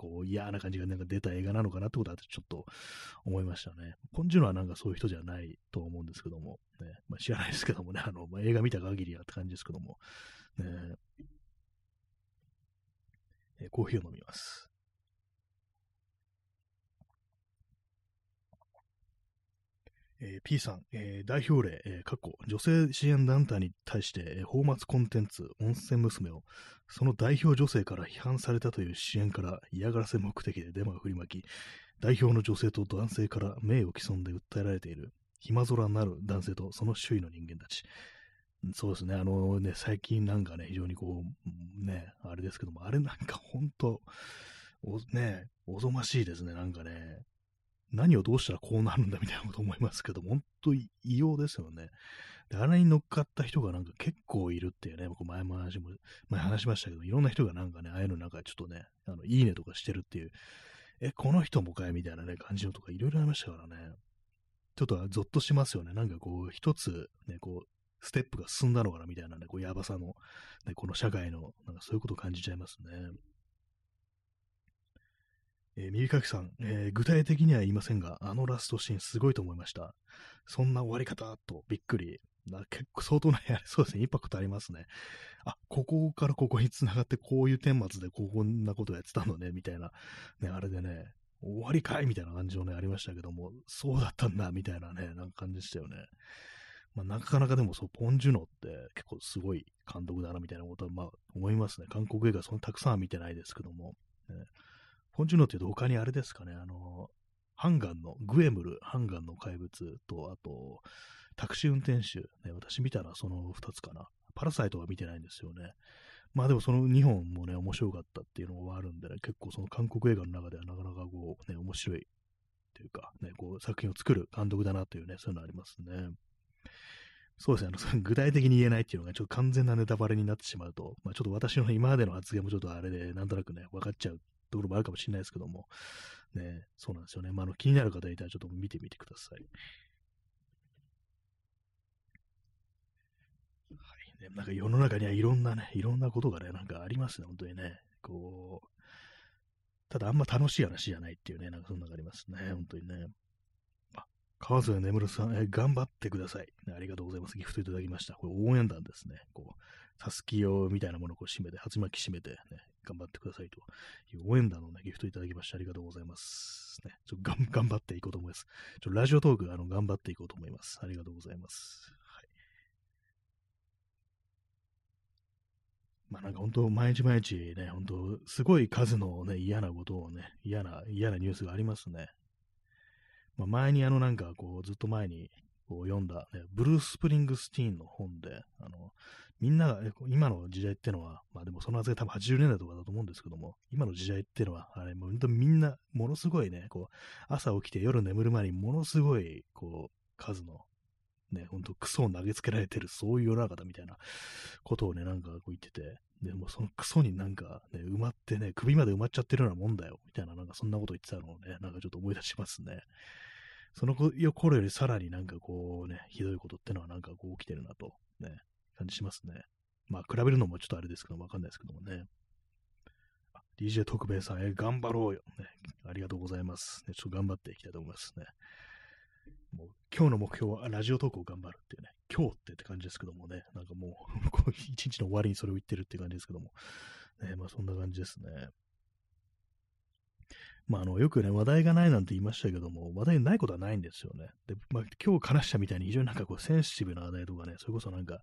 こう嫌な感じがなんか出た映画なのかなってことはちょっと思いましたね。ポンジュノはなんかそういう人じゃないと思うんですけども、ね、まあ、知らないですけどもね、あの、まあ、映画見た限りはって感じですけども、ね、えコーヒーを飲みます。えー、P さん、えー、代表例、えー、過去、女性支援団体に対して、えー、泡沫コンテンツ、温泉娘を、その代表女性から批判されたという支援から嫌がらせ目的でデマを振りまき、代表の女性と男性から名誉毀損で訴えられている、暇空なる男性とその周囲の人間たち。そうですね、あのね、最近なんかね、非常にこう、ね、あれですけども、あれなんか本当、おね、おぞましいですね、なんかね、何をどうしたらこうなるんだみたいなこと思いますけど、本当異様ですよね。で、あれに乗っかった人がなんか結構いるっていうね、僕前も話も、前話しましたけど、いろんな人がなんかね、ああいうのなんかちょっとね、あの、いいねとかしてるっていう、え、この人もかいみたいなね、感じのとかいろいろありましたからね。ちょっとゾッとしますよね。なんかこう、一つ、ね、こう、ステップが進んだのかなみたいなね、こう、やばさの、ね、この社会の、なんかそういうことを感じちゃいますね。えー、耳かきさん、えー、具体的には言いませんが、あのラストシーンすごいと思いました。そんな終わり方とびっくり。な結構相当な、そうですね、インパクトありますね。あ、ここからここに繋がってこういう顛末でこんなことやってたのね、みたいな、ね、あれでね、終わりかいみたいな感じのね、ありましたけども、そうだったんだ、みたいなね、なんか感じでしたよね。まあ、なかなかでもそう、ポン・ジュノって結構すごい監督だな、みたいなことは、まあ、思いますね。韓国映画そんなたくさんは見てないですけども、ね、ポン・ジュノって言うと他にあれですかね、あの、ハンガンの、グエムル、ハンガンの怪物と、あと、タクシー運転手、ね、私見たらその2つかな。パラサイトは見てないんですよね。まあでもその2本もね、面白かったっていうのがあるんでね、結構その韓国映画の中ではなかなかこうね、面白いというか、ね、こう作品を作る監督だなというね、そういうのありますね。そうですね、あの、具体的に言えないっていうのが、ちょっと完全なネタバレになってしまうと、まあ、ちょっと私の今までの発言もちょっとあれで、なんとなくね、分かっちゃうところもあるかもしれないですけども、ね、そうなんですよね。まあ、あの、気になる方いたらちょっと見てみてください。はいね、なんか世の中にはいろんなね、いろんなことがね、なんかありますね、本当にね。こう、ただあんま楽しい話じゃないっていうね、なんかそんなのがありますね、本当にね。あ川添眠さん、え頑張ってください、ね。ありがとうございます。ギフトいただきました。これ応援団ですね。こう、たすき用みたいなものをこう締めて、鉢巻き締めて、ね、頑張ってくださいという応援団のね、ギフトいただきましてありがとうございます。ね、ちょがん頑張っていこうと思います。ちょラジオトーク、あの、頑張っていこうと思います。ありがとうございます。はい。まあなんか本当、毎日毎日ね、本当、すごい数のね、嫌なことをね、嫌な、嫌なニュースがありますね。まあ、前にあのなんかこうずっと前にこう読んだ、ね、ブルース・プリングスティーンの本で、あの、みんなが、今の時代ってのは、まあでもそのはずが多分80年代とかだと思うんですけども、今の時代ってのは、あれ、もうみんな、ものすごいね、こう、朝起きて夜眠る前にものすごい、こう、数の、ね、ほんとクソを投げつけられてる、そういう世の中だみたいなことをね、なんかこう言ってて、でもそのクソになんかね、埋まってね、首まで埋まっちゃってるようなもんだよ、みたいな、なんかそんなこと言ってたのをね、なんかちょっと思い出しますね。その頃よりさらになんかこうね、ひどいことってのはなんかこう起きてるなと、ね、感じしますね。まあ、比べるのもちょっとあれですけど、わかんないですけどもね。DJ 特命さん、え、頑張ろうよ、ね。ありがとうございます。ね、ちょっと頑張っていきたいと思いますね。もう今日の目標はラジオトークを頑張るっていうね、今日ってって感じですけどもね、なんかもう 一日の終わりにそれを言ってるって感じですけども、ね、まあそんな感じですね。まあ、あの、よくね、話題がないなんて言いましたけども、話題ないことはないんですよね。で、まあ、今日話したみたいに非常になんかこう、センシティブな話題とかね、それこそなんか、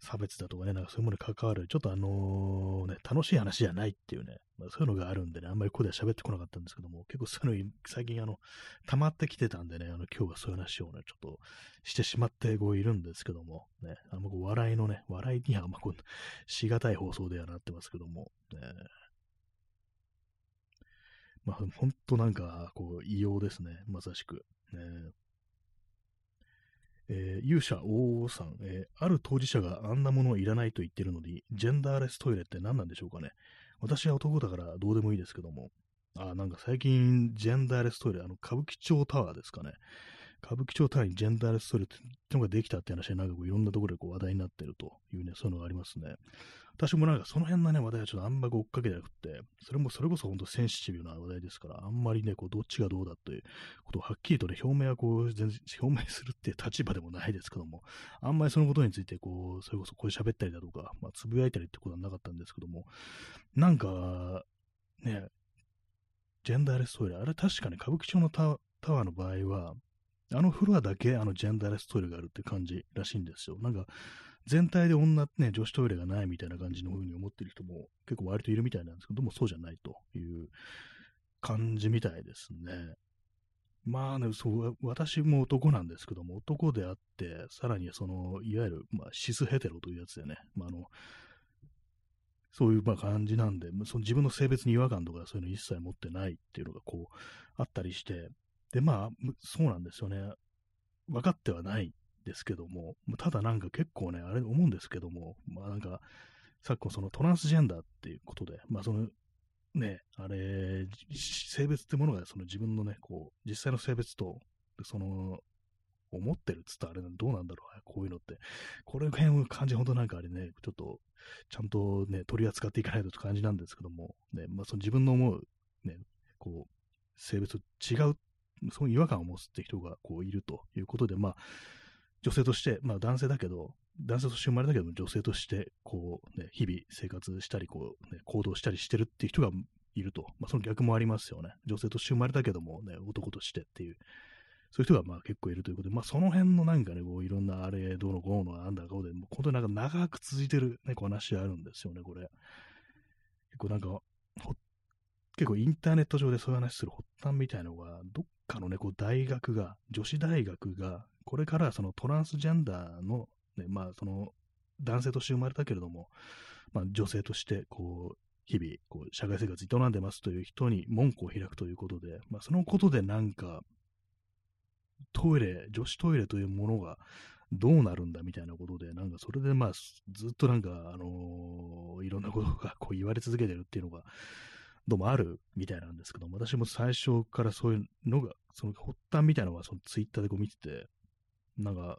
差別だとかね、なんかそういうものに関わる、ちょっとあのね、楽しい話じゃないっていうね、まあ、そういうのがあるんでね、あんまりここでは喋ってこなかったんですけども、結構そういうの最近あの、溜まってきてたんでね、あの、今日はそういう話をね、ちょっとしてしまってこういるんですけども、ね、あの、笑いのね、笑いにはあんまこう、しがたい放送ではなってますけども、ね、まあ、ほんとなんか、こう、異様ですね。まさしく。ねえー、勇者王さん、えー、ある当事者があんなものいらないと言ってるのに、ジェンダーレストイレって何なんでしょうかね。私は男だからどうでもいいですけども。あ、なんか最近、ジェンダーレストイレ、あの、歌舞伎町タワーですかね。歌舞伎町タワーにジェンダーレストイレってのができたって話で、なんかこういろんなところでこう話題になってるというね、そういうのがありますね。私もなんかその辺のね、話題はちょっとあんまり追っかけてなくて、それもそれこそ本当センシティブな話題ですから、あんまりね、こう、どっちがどうだということをはっきりとね、表明はこう、全然表明するっていう立場でもないですけども、あんまりそのことについて、こう、それこそこれ喋ったりだとか、まあ、つぶやいたりってことはなかったんですけども、なんか、ね、ジェンダーレストイレ、あれ確かに歌舞伎町のタワーの場合は、あのフロアだけあのジェンダーレストイレがあるって感じらしいんですよ。なんか、全体で女、ね、女子トイレがないみたいな感じの風に思ってる人も結構割といるみたいなんですけども、そうじゃないという感じみたいですね。まあね、そう、私も男なんですけども、男であって、さらにその、いわゆる、まあ、シスヘテロというやつでね、まあ、あの、そういうまあ感じなんで、その自分の性別に違和感とかそういうの一切持ってないっていうのがこう、あったりして、で、まあ、そうなんですよね。分かってはないですけども、ただなんか結構ね、あれ思うんですけども、まあなんか、昨今そのトランスジェンダーっていうことで、まあその、ね、あれ、性別ってものがその自分のね、こう、実際の性別と、その、思ってるっつったらあれどうなんだろう、こういうのって。これ辺感じ、本当なんかあれね、ちょっと、ちゃんとね、取り扱っていかないとって感じなんですけども、ね、まあその自分の思う、ね、こう、性別違う、そういう違和感を持つって人がこういるということで、まあ、女性として、まあ男性だけど、男性として生まれたけども女性として、こうね、日々生活したり、こうね、行動したりしてるっていう人がいると。まあその逆もありますよね。女性として生まれたけどもね、男としてっていう。そういう人がまあ結構いるということで、まあその辺のなんかね、こういろんなあれ、どうのこうのなんだかうで、もう本当になんか長く続いてるね、こう話あるんですよね、これ。結構なんか、結構インターネット上でそういう話する発端みたいなのが、どっかのね、こう大学が、女子大学が、これからそのトランスジェンダーの、ね、まあその男性として生まれたけれども、まあ女性としてこう、日々、こう、社会生活営んでますという人に門戸を開くということで、まあそのことでなんか、トイレ、女子トイレというものがどうなるんだみたいなことで、なんかそれでまあ、ずっとなんか、あのー、いろんなことがこう言われ続けてるっていうのが、どうもあるみたいなんですけど、私も最初からそういうのが、その発端みたいなのはそのツイッターでこう見てて、なんか、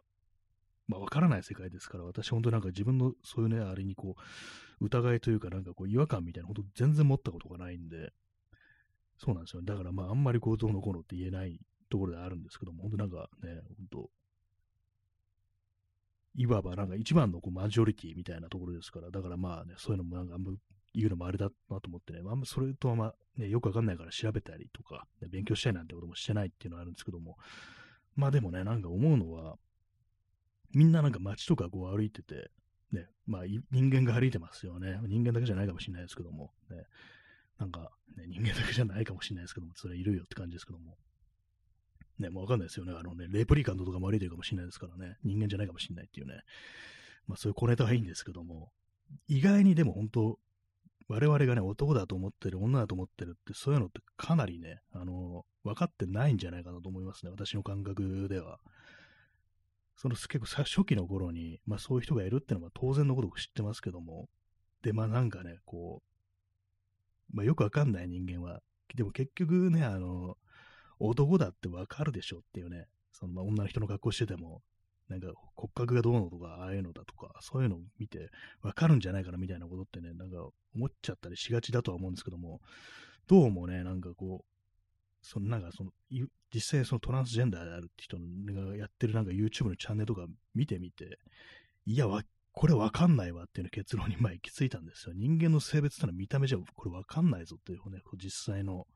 まあ、わからない世界ですから、私本当なんか自分のそういうね、あれにこう、疑いというかなんかこう違和感みたいなこと全然持ったことがないんで、そうなんですよ、だからまああんまりこうどうのこうのって言えないところであるんですけども、本当なんかね、本当いわばなんか一番のこうマジョリティみたいなところですから、だからまあね、そういうのもなんかあんま言うのもあれだなと思ってね、あんまそれとはまあね、よくわかんないから調べたりとか、ね、勉強したいなんてこともしてないっていうのはあるんですけども、まあでもね、なんか思うのは、みんななんか街とかこう歩いてて、ね、まあ人間が歩いてますよね。人間だけじゃないかもしれないですけども、ね、なんか、ね、人間だけじゃないかもしれないですけども、それいるよって感じですけども。ね、もうわかんないですよね。あのね、レプリカントとかも歩いてるかもしれないですからね。人間じゃないかもしれないっていうね。まあそういう小ネタはいいんですけども、意外にでも本当、我々がね、男だと思ってる、女だと思ってるって、そういうのってかなりね、あの、分かってないんじゃないかなと思いますね。私の感覚では。その結構初期の頃に、まあそういう人がいるってのは当然のことを知ってますけども、で、まあなんかね、こう、まあよくわかんない人間は、でも結局ね、あの、男だってわかるでしょっていうね、そのまあ女の人の格好してても、なんか骨格がどうのとか、ああいうのだとか、そういうのを見てわかるんじゃないかなみたいなことってね、なんか思っちゃったりしがちだとは思うんですけども、どうもね、なんかこう、そのなんかその、実際そのトランスジェンダーであるって人がやってるなんか YouTube のチャンネルとか見てみて、いや、わこれわかんないわっていう結論にまあ行き着いたんですよ。人間の性別ってのは見た目じゃこれわかんないぞっていうね、実際の。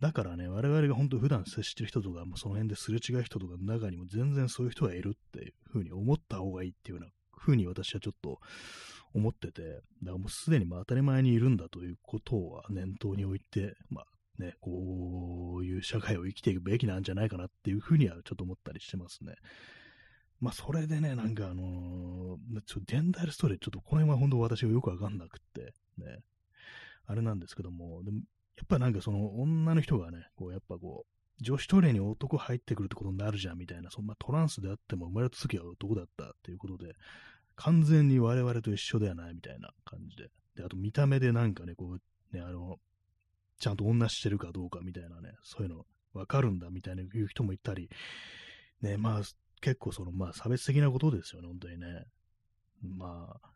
だからね、我々が本当普段接してる人とか、もうその辺ですれ違う人とかの中にも全然そういう人がいるっていうふうに思った方がいいっていうような風に私はちょっと思ってて、だからもうすでにまあ当たり前にいるんだということは念頭に置いて、まあね、こういう社会を生きていくべきなんじゃないかなっていうふうにはちょっと思ったりしてますね。まあ、それでね、なんかあのー、ちょジェンダールストーリー、ちょっとこの辺は本当私はよくわかんなくって、ね、あれなんですけども、でも、やっぱなんかその女の人がね、こうやっぱこう、女子トイレに男入ってくるってことになるじゃんみたいな、そんなトランスであっても生まれた時は男だったっていうことで、完全に我々と一緒ではないみたいな感じで。で、あと見た目でなんかね、こう、ね、あの、ちゃんと女してるかどうかみたいなね、そういうのわかるんだみたいな言う人もいたり、ね、まあ結構その、まあ差別的なことですよね、本当にね。まあ、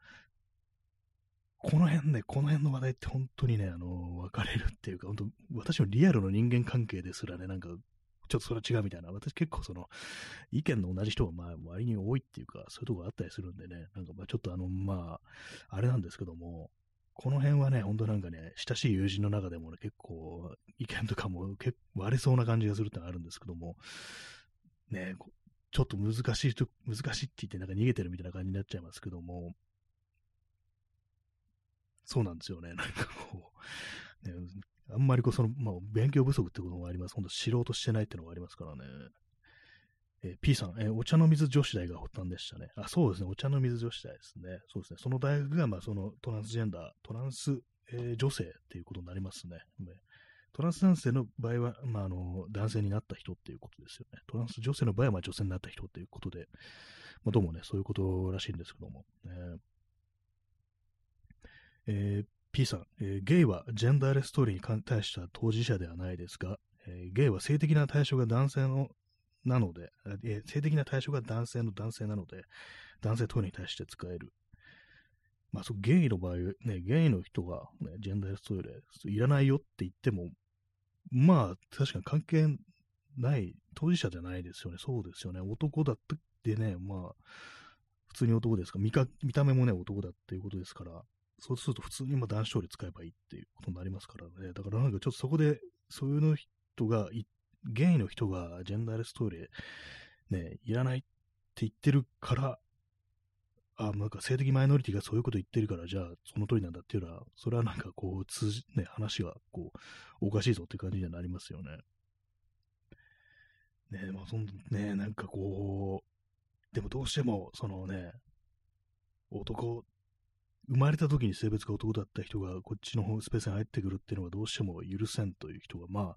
この辺ね、この辺の話題って本当にね、あの、分かれるっていうか、本当、私のリアルの人間関係ですらね、なんか、ちょっとそれは違うみたいな。私結構その、意見の同じ人がまあ、割に多いっていうか、そういうとこがあったりするんでね、なんかまあ、ちょっとあの、まあ、あれなんですけども、この辺はね、ほんとなんかね、親しい友人の中でもね、結構意見とかも結構割れそうな感じがするってのがあるんですけども、ね、ちょっと難しいと、難しいって言ってなんか逃げてるみたいな感じになっちゃいますけども、そうなんですよね、なんかこう、ね、あんまりこう、その、まあ、勉強不足ってこともあります。ほんと知ろうとしてないってのがありますからね。えー、P さん、えー、お茶の水女子大が発端でしたね。あ、そうですね、お茶の水女子大ですね。そうですね、その大学が、まあ、そのトランスジェンダー、トランス、えー、女性っていうことになりますね。トランス男性の場合は、まあ、あの、男性になった人っていうことですよね。トランス女性の場合は、まあ、女性になった人っていうことで、まあ、どうもね、そういうことらしいんですけども。ね、えー、P さん、えー、ゲイはジェンダーレストーリーに対した当事者ではないですが、えー、ゲイは性的な対象が男性のなので、え、性的な対象が男性の男性なので、男性トイレに対して使える。まあ、そう、ゲイの場合、ね、ゲイの人が、ね、ジェンダーレストイレ、いらないよって言っても、まあ、確かに関係ない、当事者じゃないですよね。そうですよね。男だってね、まあ、普通に男ですか見か、見た目もね、男だっていうことですから、そうすると普通にまあ男子トイレ使えばいいっていうことになりますからね。だからなんかちょっとそこで、そういうの人がいゲイの人がジェンダーレストイレ、ね、いらないって言ってるから、あ、なんか性的マイノリティがそういうこと言ってるから、じゃあその通りなんだっていうのは、それはなんかこう、通じ、ね、話がこう、おかしいぞって感じにはなりますよね。ねまあ、そんね、なんかこう、でもどうしても、そのね、男、生まれた時に性別が男だった人がこっちのスペースに入ってくるっていうのがどうしても許せんという人が、まあ、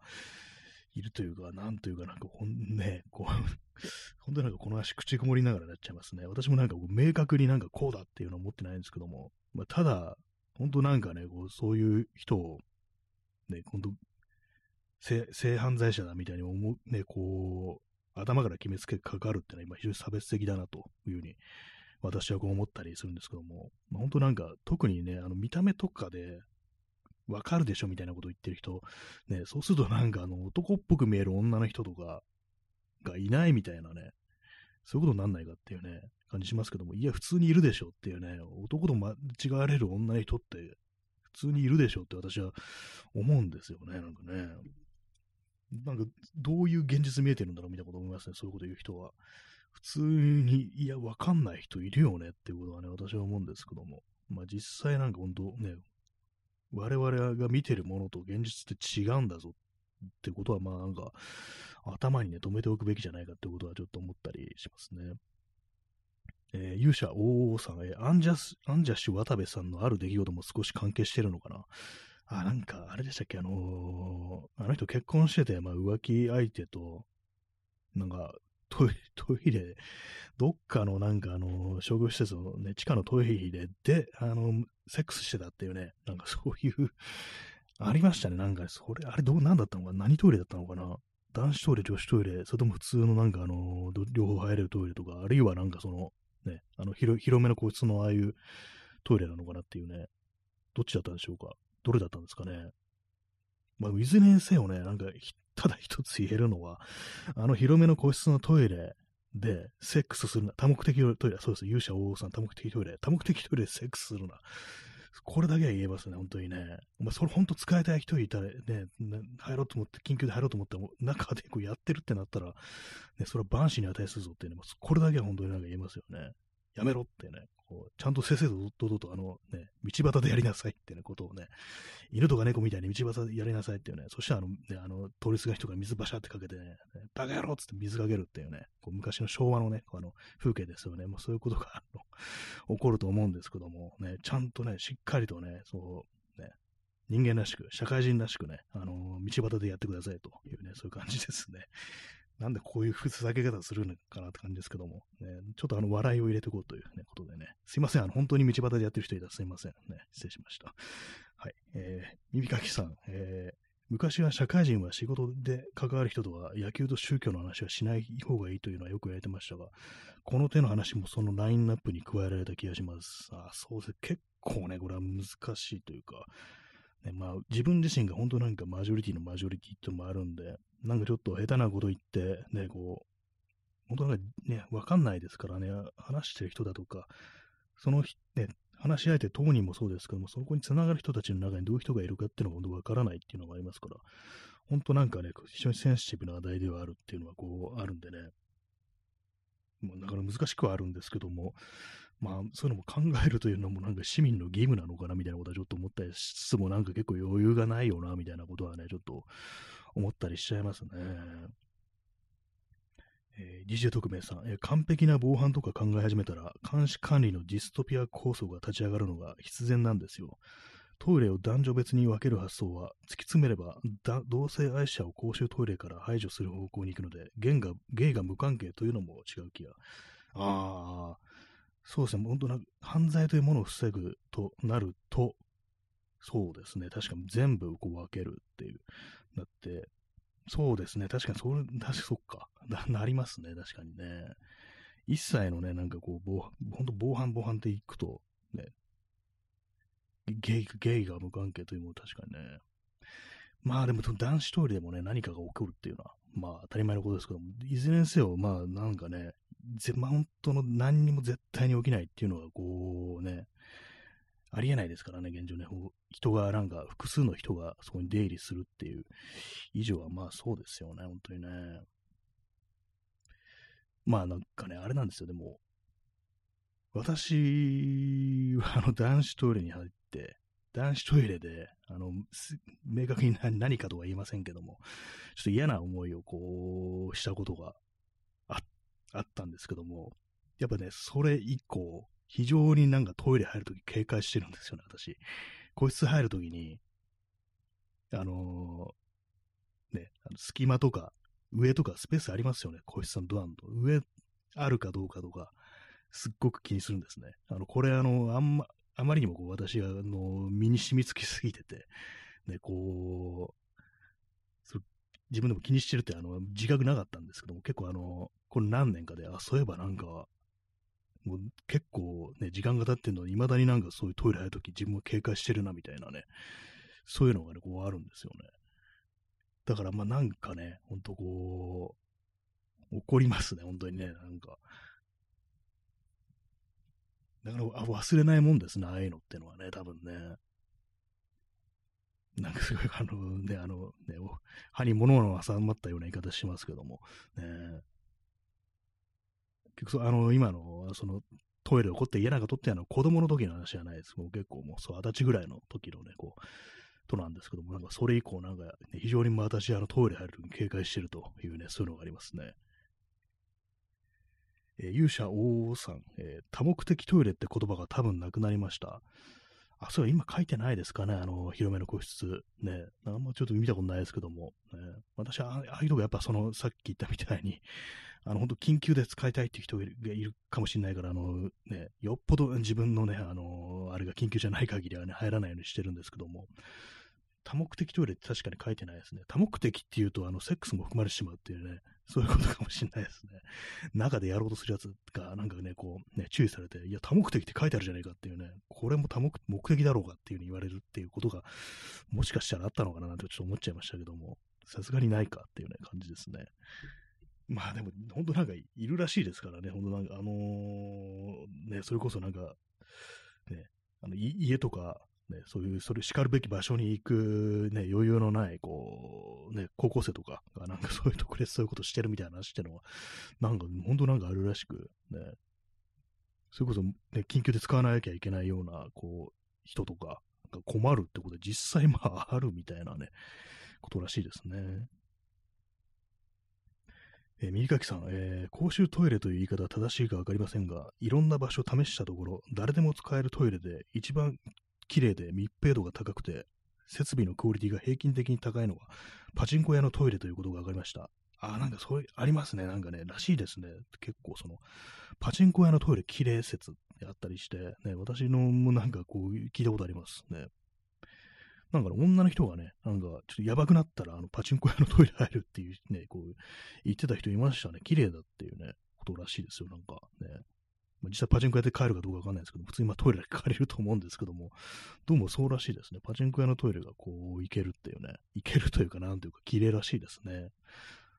いるというか、なんというか、なんかほんね、こう 本当になんかこの足口こもりながらなっちゃいますね。私もなんか明確になんかこうだっていうのを持ってないんですけども、まあ、ただ、本当なんかね、こうそういう人を、ね、本当性、性犯罪者だみたいに思う、ね、こう、頭から決めつけかかるっていうのは今非常に差別的だなというふうに私はこう思ったりするんですけども、まあ、本当なんか特にね、あの見た目とかでわかるでしょみたいなことを言ってる人、ね、そうするとなんかあの男っぽく見える女の人とかがいないみたいなね、そういうことになんないかっていうね、感じしますけども、いや、普通にいるでしょっていうね、男と間違われる女の人って普通にいるでしょって私は思うんですよね、なんかね。なんか、どういう現実見えてるんだろうみたいなこと思いますね、そういうこと言う人は。普通に、いや、わかんない人いるよねってことはね、私は思うんですけども。まあ実際なんか本当ね、我々が見てるものと現実って違うんだぞってことは、まあなんか、頭にね、止めておくべきじゃないかってことはちょっと思ったりしますね。えー、勇者王さん、えー、アンジャス、アンジャッシュ渡部さんのある出来事も少し関係してるのかな。あ、なんか、あれでしたっけ、あのー、あの人結婚してて、まあ浮気相手と、なんか、トイレ、どっかのなんかあの、商業施設のね、地下のトイレで、あの、セックスしてたっていうね、なんかそういう ありましたね、なんか、それ、あれどう、なんだったのか何トイレだったのかな？男子トイレ、女子トイレ、それとも普通のなんかあの、両方入れるトイレとか、あるいはなんかその、ね、あの広、広めの個室のああいうトイレなのかなっていうね、どっちだったんでしょうか？どれだったんですかね？まあ、いずれにせよね、なんか、ただ一つ言えるのは、あの広めの個室のトイレで、セックスするな。多目的トイレ、そうです。勇者王さん、多目的トイレ。多目的トイレでセックスするな。これだけは言えますね、本当にね。お前、それ本当使いたい人いたらね、入ろうと思って、緊急で入ろうと思っても、中でこうやってるってなったら、ね、それは万死に値するぞってね、これだけは本当になんか言えますよね。やめろってね、こうちゃんとせせととと、あのね、道端でやりなさいってね、ことをね、犬とか猫みたいに道端でやりなさいっていうね、そしたらあの、ね、あの、通りすがり人が水バシャってかけてね、バカ野郎っつって水かけるっていうね、こう昔の昭和のね、あの、風景ですよね。もうそういうことが起こると思うんですけども、ね、ちゃんとね、しっかりとね、そう、ね、人間らしく、社会人らしくね、あの、道端でやってくださいというね、そういう感じですね。なんでこういうふざけ方するのかなって感じですけども、ね、ちょっとあの笑いを入れていこうという、ね、ことでね、すいません、あの本当に道端でやってる人いたらすいません、ね、失礼しました。はい、えー、耳かきさん、えー、昔は社会人は仕事で関わる人とは野球と宗教の話はしない方がいいというのはよく言われてましたが、この手の話もそのラインナップに加えられた気がします。あそうです。ね、結構ね、これは難しいというか、ね、まあ、自分自身が本当なんかマジョリティのマジョリティってのもあるんで、なんかちょっと下手なこと言って、ね、こう、本当なんかね、わかんないですからね、話してる人だとか、その、ね、話し相手当人もそうですけども、そこにつながる人たちの中にどういう人がいるかっていうのが本当わからないっていうのがありますから、本当なんかね、非常にセンシティブな話題ではあるっていうのはこう、あるんでね、もうだから難しくはあるんですけども、まあ、そういうのも考えるというのもなんか市民の義務なのかなみたいなことはちょっと思ったりしつつもなんか結構余裕がないよなみたいなことはね、ちょっと思ったりしちゃいますね。えー、DJ 特命さん、えー、完璧な防犯とか考え始めたら、監視管理のディストピア構想が立ち上がるのが必然なんですよ。トイレを男女別に分ける発想は、突き詰めれば、同性愛者を公衆トイレから排除する方向に行くので、ゲイがゲイが無関係というのも違う気が。ああ、そうですね、本当な、犯罪というものを防ぐとなると、そうですね、確かに全部こう分けるっていう。だって、そうですね。確かに、それ、確かそっか。な、なりますね。確かにね。一切のね、なんかこう、防本当防犯防犯っていくと、ね、ゲイ、ゲイが無関係というものも確かにね。まあでも、男子トイレでもね、何かが起こるっていうのは、まあ当たり前のことですけども、いずれにせよ、まあなんかね、ぜまあ本当の何にも絶対に起きないっていうのが、こうね、ありえないですからね、現状ね。人が、なんか、複数の人がそこに出入りするっていう以上は、まあそうですよね、本当にね。まあなんかね、あれなんですよ、でも、私はあの男子トイレに入って、男子トイレで、あの、明確に何かとは言いませんけども、ちょっと嫌な思いをこう、したことがあったんですけども、やっぱね、それ以降、非常になんかトイレ入るとき警戒してるんですよね、私。個室入るときに、あのね、あの隙間とか、上とかスペースありますよね。個室のドアの上あるかどうかとか、すっごく気にするんですね。あの、これあの、あんま、あまりにもこう私があの身に染みつきすぎてて、ね、こう、自分でも気にしてるってあの自覚なかったんですけども、結構あの、これ何年かで、あ、そういえばなんか、もう結構ね、時間が経ってんのに、未だになんかそういうトイレ入るとき自分も警戒してるなみたいなね、そういうのがね、こうあるんですよね。だからまあなんかね、ほんとこう、怒りますね、本当にね、なんか。だから忘れないもんですね、ああいうのってのはね、多分ね。なんかすごい、あのね、あのね、歯に物の挟まったような言い方しますけども、ね、結局、あの、今の、その、トイレをこって家なんか取ってあの子供の時の話じゃないです。もう結構もう、そう、二十歳ぐらいの時のね、こう、となんですけども、なんかそれ以降なんか、ね、非常に私、あのトイレ入る時に警戒してるというね、そういうのがありますね。え、勇者王さん、えー、多目的トイレって言葉が多分なくなりました。あ、そう今書いてないですかね、あの、広めの個室。ね。あんまちょっと見たことないですけども。ね、私は、ああいうとこやっぱその、さっき言ったみたいに、あの、本当緊急で使いたいっていう人がいるかもしれないから、あの、ね、よっぽど自分のね、あの、あれが緊急じゃない限りはね、入らないようにしてるんですけども、多目的トイレって確かに書いてないですね。多目的っていうと、あの、セックスも含まれてしまうっていうね、そういうことかもしれないですね。中でやろうとするやつが、なんかね、こう、ね、注意されて、いや、多目的って書いてあるじゃないかっていうね、これも多目的だろうかっていうふうに言われるっていうことが、もしかしたらあったのかななんてちょっと思っちゃいましたけども、さすがにないかっていうね、感じですね。まあでも、本当なんかいるらしいですからね、本当なんか、あのー、ね、それこそなんか、ね、あの家とか、ね、そういう、それ叱るべき場所に行く、ね、余裕のない、こう、ね、高校生とかがなんかそういうとこでそういうことしてるみたいな話ってのは、なんか、本当なんかあるらしく、ね、それこそ、ね、緊急で使わなきゃいけないような、こう、人とかが困るってことで実際まあ あるみたいなね、ことらしいですね。えー、右書さん、えー、公衆トイレという言い方は正しいかわかりませんが、いろんな場所を試したところ、誰でも使えるトイレで一番綺麗で密閉度が高くて、設備のクオリティが平均的に高いのは、パチンコ屋のトイレということが分かりました。あ、なんかそういう、ありますね。なんかね、らしいですね。結構その、パチンコ屋のトイレ綺麗説ってあったりして、ね、私のもなんかこう、聞いたことありますね。なんか、ね、女の人がね、なんか、ちょっとやばくなったら、あの、パチンコ屋のトイレ入るっていうね、こう、言ってた人いましたね。綺麗だっていうね、ことらしいですよ、なんかね。ま、実際パチンコ屋で帰るかどうかわかんないですけど、普通にまトイレで借りると思うんですけども、どうもそうらしいですね。パチンコ屋のトイレがこう、行けるっていうね、行けるというか、なんというか、綺麗らしいですね。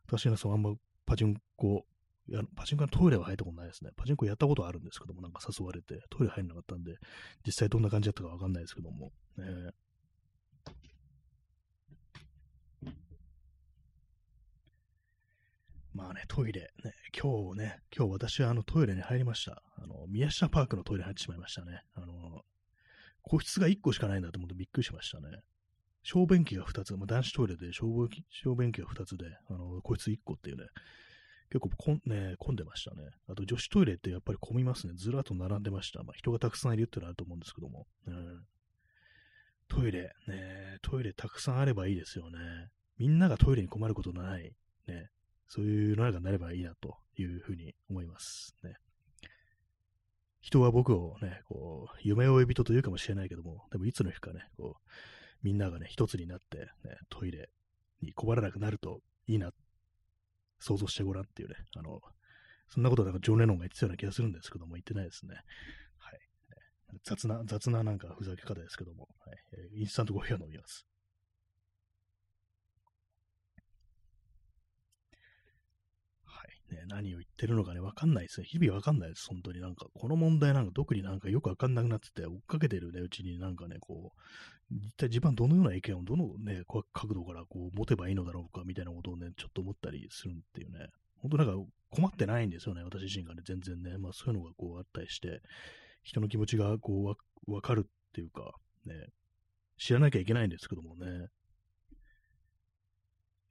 私はそのあんまパチンコ、やパチンコのトイレは入ったことないですね。パチンコやったことあるんですけども、なんか誘われて、トイレ入んなかったんで、実際どんな感じだったかわかんないですけども、ね、まあね、トイレ、ね、今日ね、今日私はあのトイレに入りました。あの、宮下パークのトイレに入ってしまいましたね。あの、個室が1個しかないんだと思ってびっくりしましたね。小便器が2つ、まあ、男子トイレで小小便器が2つで、あの、個室1個っていうね、結構こん、ね、混んでましたね。あと女子トイレってやっぱり混みますね。ずらっと並んでました。まあ、人がたくさんいるってのはあると思うんですけども。うん、トイレ、ね、トイレたくさんあればいいですよね。みんながトイレに困ることのない、ね、そういう世の中になればいいなというふうに思いますね。人は僕をね、こう、夢追い人というかもしれないけども、でもいつの日かね、こう、みんながね、一つになって、ね、トイレに困らなくなるといいな、想像してごらんっていうね、あの、そんなことなんかジョン・レノンが言ってたような気がするんですけども、言ってないですね。はい。雑な、雑ななんかふざけ方ですけども、はい。インスタントコーヒーを飲みます。ね、何を言ってるのかね、わかんないですね。日々わかんないです。本当になんか、この問題なんか特になんかよくわかんなくなってて、追っかけてるね、うちになんかね、こう、一体自分はどのような意見をどのね、角度からこう持てばいいのだろうか、みたいなことをね、ちょっと思ったりするっていうね、本当なんか困ってないんですよね、私自身がね、全然ね。まあそういうのがこうあったりして、人の気持ちがこうわかるっていうか、ね、知らなきゃいけないんですけどもね、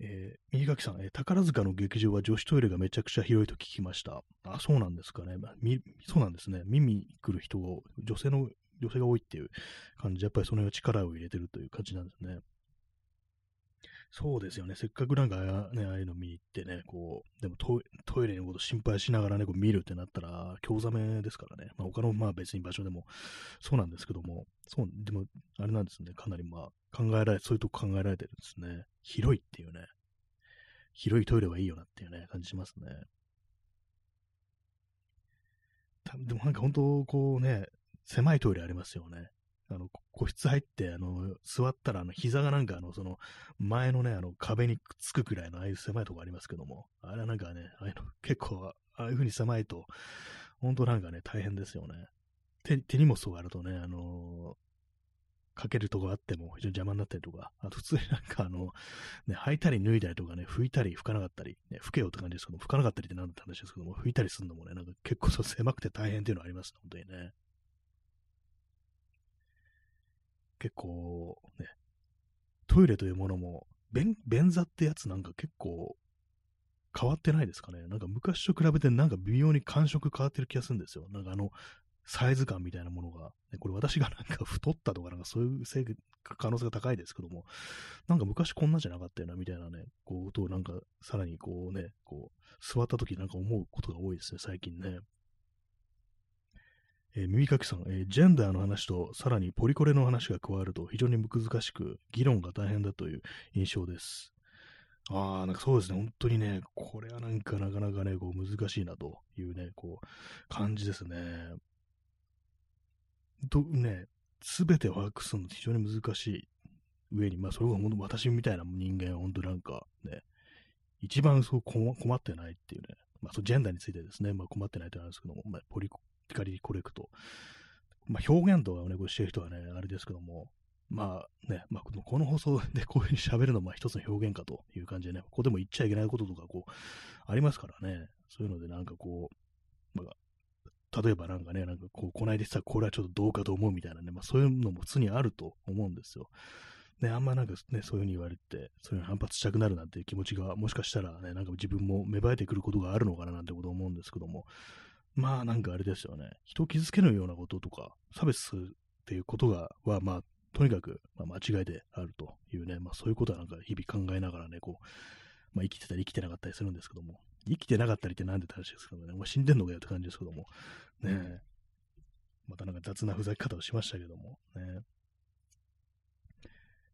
えー、右垣さん、えー、宝塚の劇場は女子トイレがめちゃくちゃ広いと聞きました。あ、そうなんですかね。まあ、そうなんですね。耳に来る人を、女性の、女性が多いっていう感じで、やっぱりその辺は力を入れてるという感じなんですね。そうですよね。せっかくなんかね、ああいうの見に行ってね、こう、でもトイレのこと心配しながらね、こう見るってなったら、興ざめですからね。まあ他のまあ別に場所でもそうなんですけども、そう、でもあれなんですね。かなりまあ考えられ、そういうとこ考えられてるんですね。広いっていうね。広いトイレはいいよなっていうね、感じしますね。でもなんか本当、こうね、狭いトイレありますよね。あの、個室入って、あの、座ったら、あの、膝がなんか、あの、その、前のね、あの、壁にくっつくくらいの、ああいう狭いとこありますけども、あれはなんかね、ああいうの、結構、ああいう風に狭いと、本当なんかね、大変ですよね。手、手荷物とかあるとね、あのかけるとこあっても非常に邪魔になったりとか、あと普通になんかあの、ね、履いたり脱いだりとかね、拭いたり拭かなかったり、ね、拭けよって感じですけども、拭かなかったりってなんだって話ですけども、拭いたりするのもね、なんか結構そう狭くて大変っていうのはありますね、本当にね。結構、ね、トイレというものも、便、便座ってやつなんか結構変わってないですかね？なんか昔と比べてなんか微妙に感触変わってる気がするんですよ。なんかあの、サイズ感みたいなものが、ね、これ私がなんか太ったとかなんかそういうせい可能性が高いですけども、なんか昔こんなじゃなかったよなみたいなね、こう、となんかさらにこうね、こう、座った時なんか思うことが多いですね、最近ね。えー、耳かきさん、えー、ジェンダーの話とさらにポリコレの話が加わると非常に難しく議論が大変だという印象です。ああ、なんかそうですね、本当にね、これはなんかなかなかね、こう難しいなというね、こう、感じですね。とね、すべてを把握するの非常に難しい上に、まあそれが本当私みたいな人間は本当なんかね、一番そう困ってないっていうね、まあそうジェンダーについてですね、まあ困ってないとあるんですけども、まあポリ光コレクト。まあ、表現とかをね、こうしてる人はね、あれですけども、まあね、まあ、この放送でこういうふうに喋るのも一つの表現かという感じでね、ここでも言っちゃいけないこととか、こう、ありますからね、そういうのでなんかこう、まあ、例えばなんかね、なんかこう、こないでさ、これはちょっとどうかと思うみたいなね、まあそういうのも普通にあると思うんですよ。ね、あんまなんかね、そういうふうに言われて、そういう反発したくなるなんていう気持ちが、もしかしたらね、なんか自分も芽生えてくることがあるのかななんてこと思うんですけども、まあなんかあれですよね。人を傷つけるようなこととか、差別するっていうことが、はまあ、とにかく、まあ、間違いであるというね、まあそういうことはなんか日々考えながらね、こう、まあ生きてたり生きてなかったりするんですけども、生きてなかったりってなんでって話ですけどね、もう死んでんのかよって感じですけども、ねまたなんか雑なふざけ方をしましたけども、ね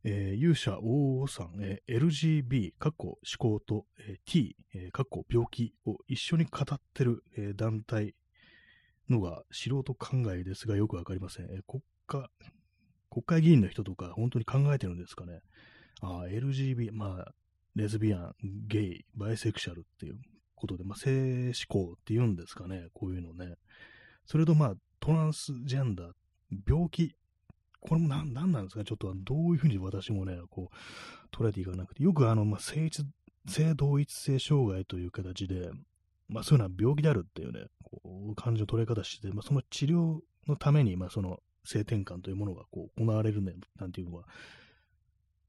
えー、勇者 OO さん、えー、LGB、かっこ思考と、えー、T、えー、かっこ病気を一緒に語ってる、えー、団体のが素人考えですがよくわかりません、えー。国家、国会議員の人とか本当に考えてるんですかね。あ LGB、まあ、レズビアン、ゲイ、バイセクシャルっていうことで、まあ、性思考って言うんですかね、こういうのね。それとまあ、トランスジェンダー、病気これも何なんですか？ちょっとどういうふうに私もね、こう、捉えていかなくて、よくあの、まあ、性性同一性障害という形で、まあ、そういうのは病気であるっていうね、こう、感じの捉え方して、まあ、その治療のために、まあ、その性転換というものがこう行われるね、なんていうのは、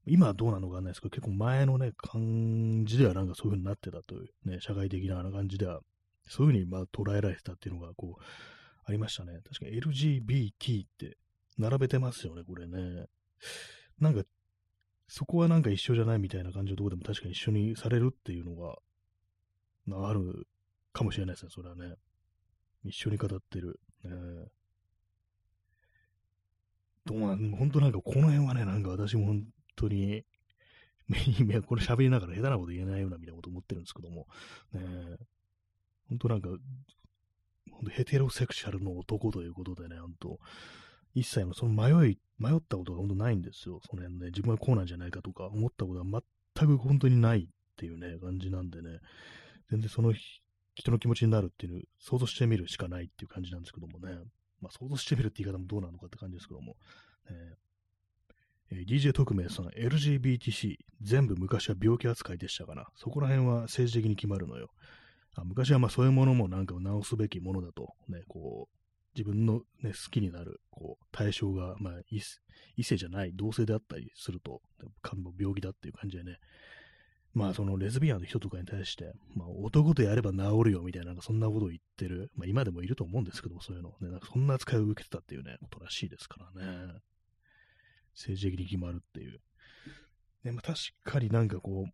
今はどうなのかわかんないですけど、結構前のね、感じではなんかそういう風になってたというね、社会的な感じでは、そういう風にまあ捉えられてたっていうのがこう、ありましたね。確か LGBT って並べてますよね、これね。なんか、そこはなんか一緒じゃないみたいな感じのとこでも確かに一緒にされるっていうのが、あるかもしれないですね、それはね。一緒に語ってる。ね、どうなん本当なんかこの辺はね、なんか私も本当に、これ喋りながら下手なこと言えないようなみたいなこと思ってるんですけども、ね、本当なんか、本当ヘテロセクシャルの男ということでね、本当一切のその迷い、迷ったことが本当ないんですよ。その辺ね、自分はこうなんじゃないかとか思ったことは全く本当にないっていうね、感じなんでね、全然その人の気持ちになるっていう、想像してみるしかないっていう感じなんですけどもね。まあ、想像してみるって言い方もどうなのかって感じですけども。えー、DJ 特命さん、LGBTC、全部昔は病気扱いでしたかな。そこら辺は政治的に決まるのよ。あ昔はまあそういうものもなんかを直すべきものだと、ね、こう、自分の、ね、好きになるこう対象が、まあ、異性じゃない、同性であったりすると、病気だっていう感じでね、まあそのレズビアンの人とかに対して、まあ男とやれば治るよみたいな、なんかそんなことを言ってる、まあ今でもいると思うんですけども、そういうの、ね、なんかそんな扱いを受けてたっていうね、ことらしいですからね。政治的に決まるっていう。ね、まあ、確かになんかこう、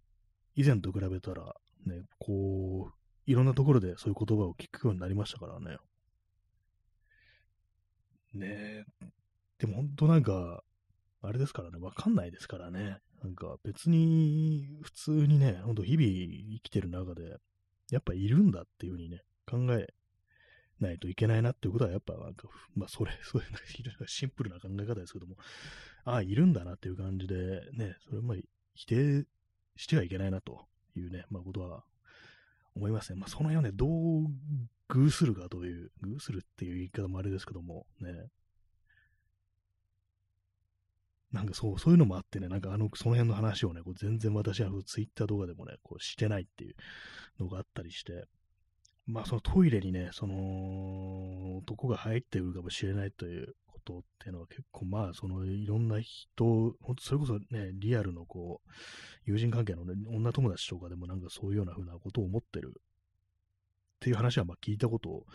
以前と比べたら、ね、こう、いろんなところでそういう言葉を聞くようになりましたからね。ねえ。でも本当なんか、あれですからね、わかんないですからね。なんか別に普通にね、ほんと日々生きてる中で、やっぱいるんだっていうふうにね、考えないといけないなっていうことは、やっぱなんか、まあそれ、そういうシンプルな考え方ですけども、ああ、いるんだなっていう感じで、ね、それまあ否定してはいけないなというね、まあことは思いますね。まあその辺はね、どう偶するかという、偶するっていう言い方もあれですけども、ね、なんかそう、そういうのもあってね、なんかあの、その辺の話をね、こう全然私はツイッター動画でもね、こうしてないっていうのがあったりして、まあそのトイレにね、その男が入ってくるかもしれないということっていうのは結構まあそのいろんな人、本当それこそね、リアルのこう、友人関係のね、女友達とかでもなんかそういうようなふうなことを思ってるっていう話はまあ聞いたこと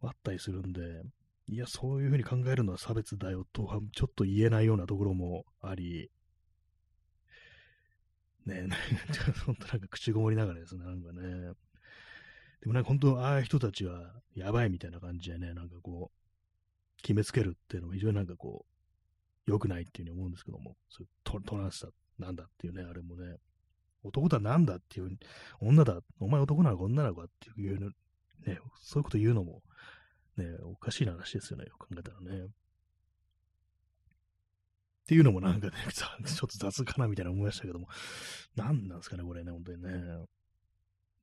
あったりするんで、いや、そういうふうに考えるのは差別だよとは、ちょっと言えないようなところもあり、ねえ、本当なんか口ごもりながらですね、なんかね。でもなんか本当、ああいう人たちはやばいみたいな感じでね、なんかこう、決めつけるっていうのも非常になんかこう、良くないっていうふうに思うんですけども、そういうトトランスだ、なんだっていうね、あれもね、男だなんだっていう、女だ、お前男なのか女なのかっていう、ね、そういうこと言うのも、ね、おかしい話ですよね、よく考えたらね。っていうのもなんかね、ちょっと雑かなみたいな思いましたけども、何なんですかね、これね、本当にね。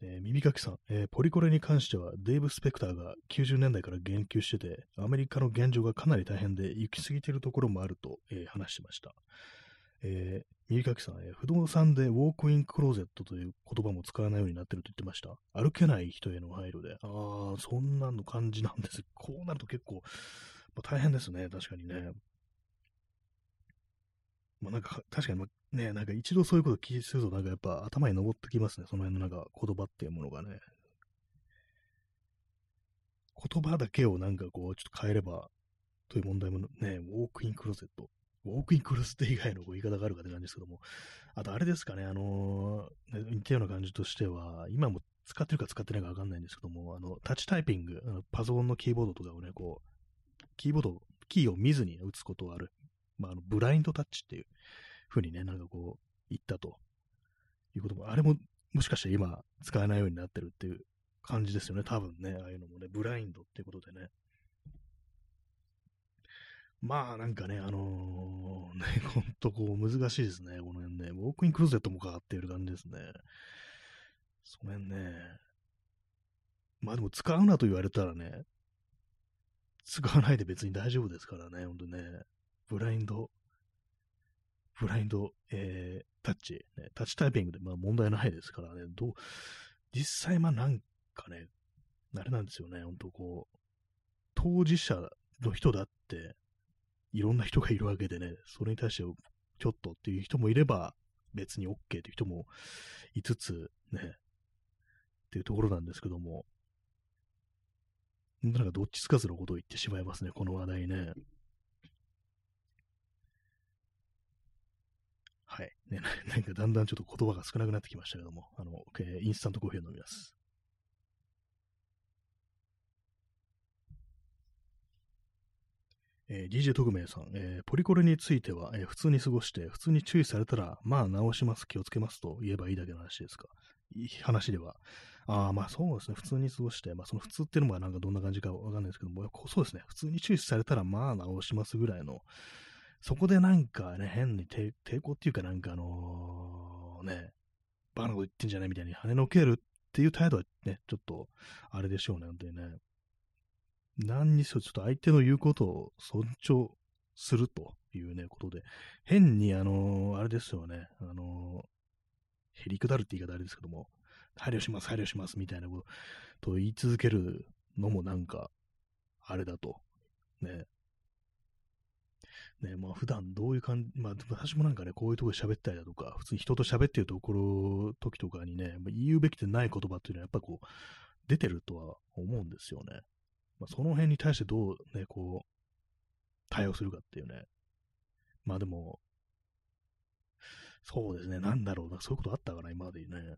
えー、耳かきさん、えー、ポリコレに関してはデーブ・スペクターが90年代から言及してて、アメリカの現状がかなり大変で行き過ぎてるところもあると、えー、話してました。えー、右かきさん、えー、不動産でウォークインクローゼットという言葉も使わないようになってると言ってました。歩けない人への配慮で。ああ、そんなの感じなんです。こうなると結構、まあ、大変ですね。確かにね。まあなんか、確かに、まあね、なんか一度そういうこと聞いすると、なんかやっぱ頭に登ってきますね。その辺のなんか言葉っていうものがね。言葉だけをなんかこう、ちょっと変えれば、という問題もね、ウォークインクローゼット。ウォークインクロステ以外の言い方があるかって感じですけども、あとあれですかね、あのー、似たような感じとしては、今も使ってるか使ってないかわかんないんですけども、あの、タッチタイピング、あのパソコンのキーボードとかをね、こう、キーボード、キーを見ずに打つことがある。まあ、あの、ブラインドタッチっていう風にね、なんかこう、言ったということも、あれも、もしかして今、使えないようになってるっていう感じですよね、多分ね、ああいうのもね、ブラインドっていうことでね。まあなんかね、あのー、ね、ほんとこう難しいですね、この辺ね。ウォークインクローゼットもかっていう感じですね。その辺ね。まあでも使うなと言われたらね、使わないで別に大丈夫ですからね、ほんとね。ブラインド、ブラインド、えー、タッチ、ね、タッチタイピングでまあ問題ないですからね、どう、実際まあなんかね、あれなんですよね、ほんとこう、当事者の人だっていろんな人がいるわけでね、それに対してちょっとっていう人もいれば、別に OK っていう人もいつつ、ね、っていうところなんですけども、なんかどっちつかずのことを言ってしまいますね、この話題ね。はい。ね、なんかだんだんちょっと言葉が少なくなってきましたけども、あの、インスタントコーヒーを飲みます。えー、DJ 特命さん、えー、ポリコレについては、えー、普通に過ごして、普通に注意されたら、まあ直します、気をつけますと言えばいいだけの話ですか。いい話では。ああ、まあそうですね、普通に過ごして、まあその普通っていうのもなんかどんな感じかわかんないですけども、そうですね、普通に注意されたら、まあ直しますぐらいの、そこでなんかね、変に抵抗っていうかなんかあの、ね、バカなこと言ってんじゃないみたいに跳ねのけるっていう態度はね、ちょっと、あれでしょうね、本当にね。何にせよちょっと相手の言うことを尊重するというね、ことで、変にあのー、あれですよね、あのー、へりくだるって言い方あれですけども、配慮します、配慮します、みたいなことと言い続けるのもなんか、あれだと。ね。ね、まあ普段どういう感じ、まあ私もなんかね、こういうとこで喋ったりだとか、普通に人と喋ってるところ、時とかにね、言うべきでない言葉っていうのはやっぱこう、出てるとは思うんですよね。まあ、その辺に対してどうね、こう、対応するかっていうね。まあでも、そうですね。なんだろうな。そういうことあったかな、今までにね。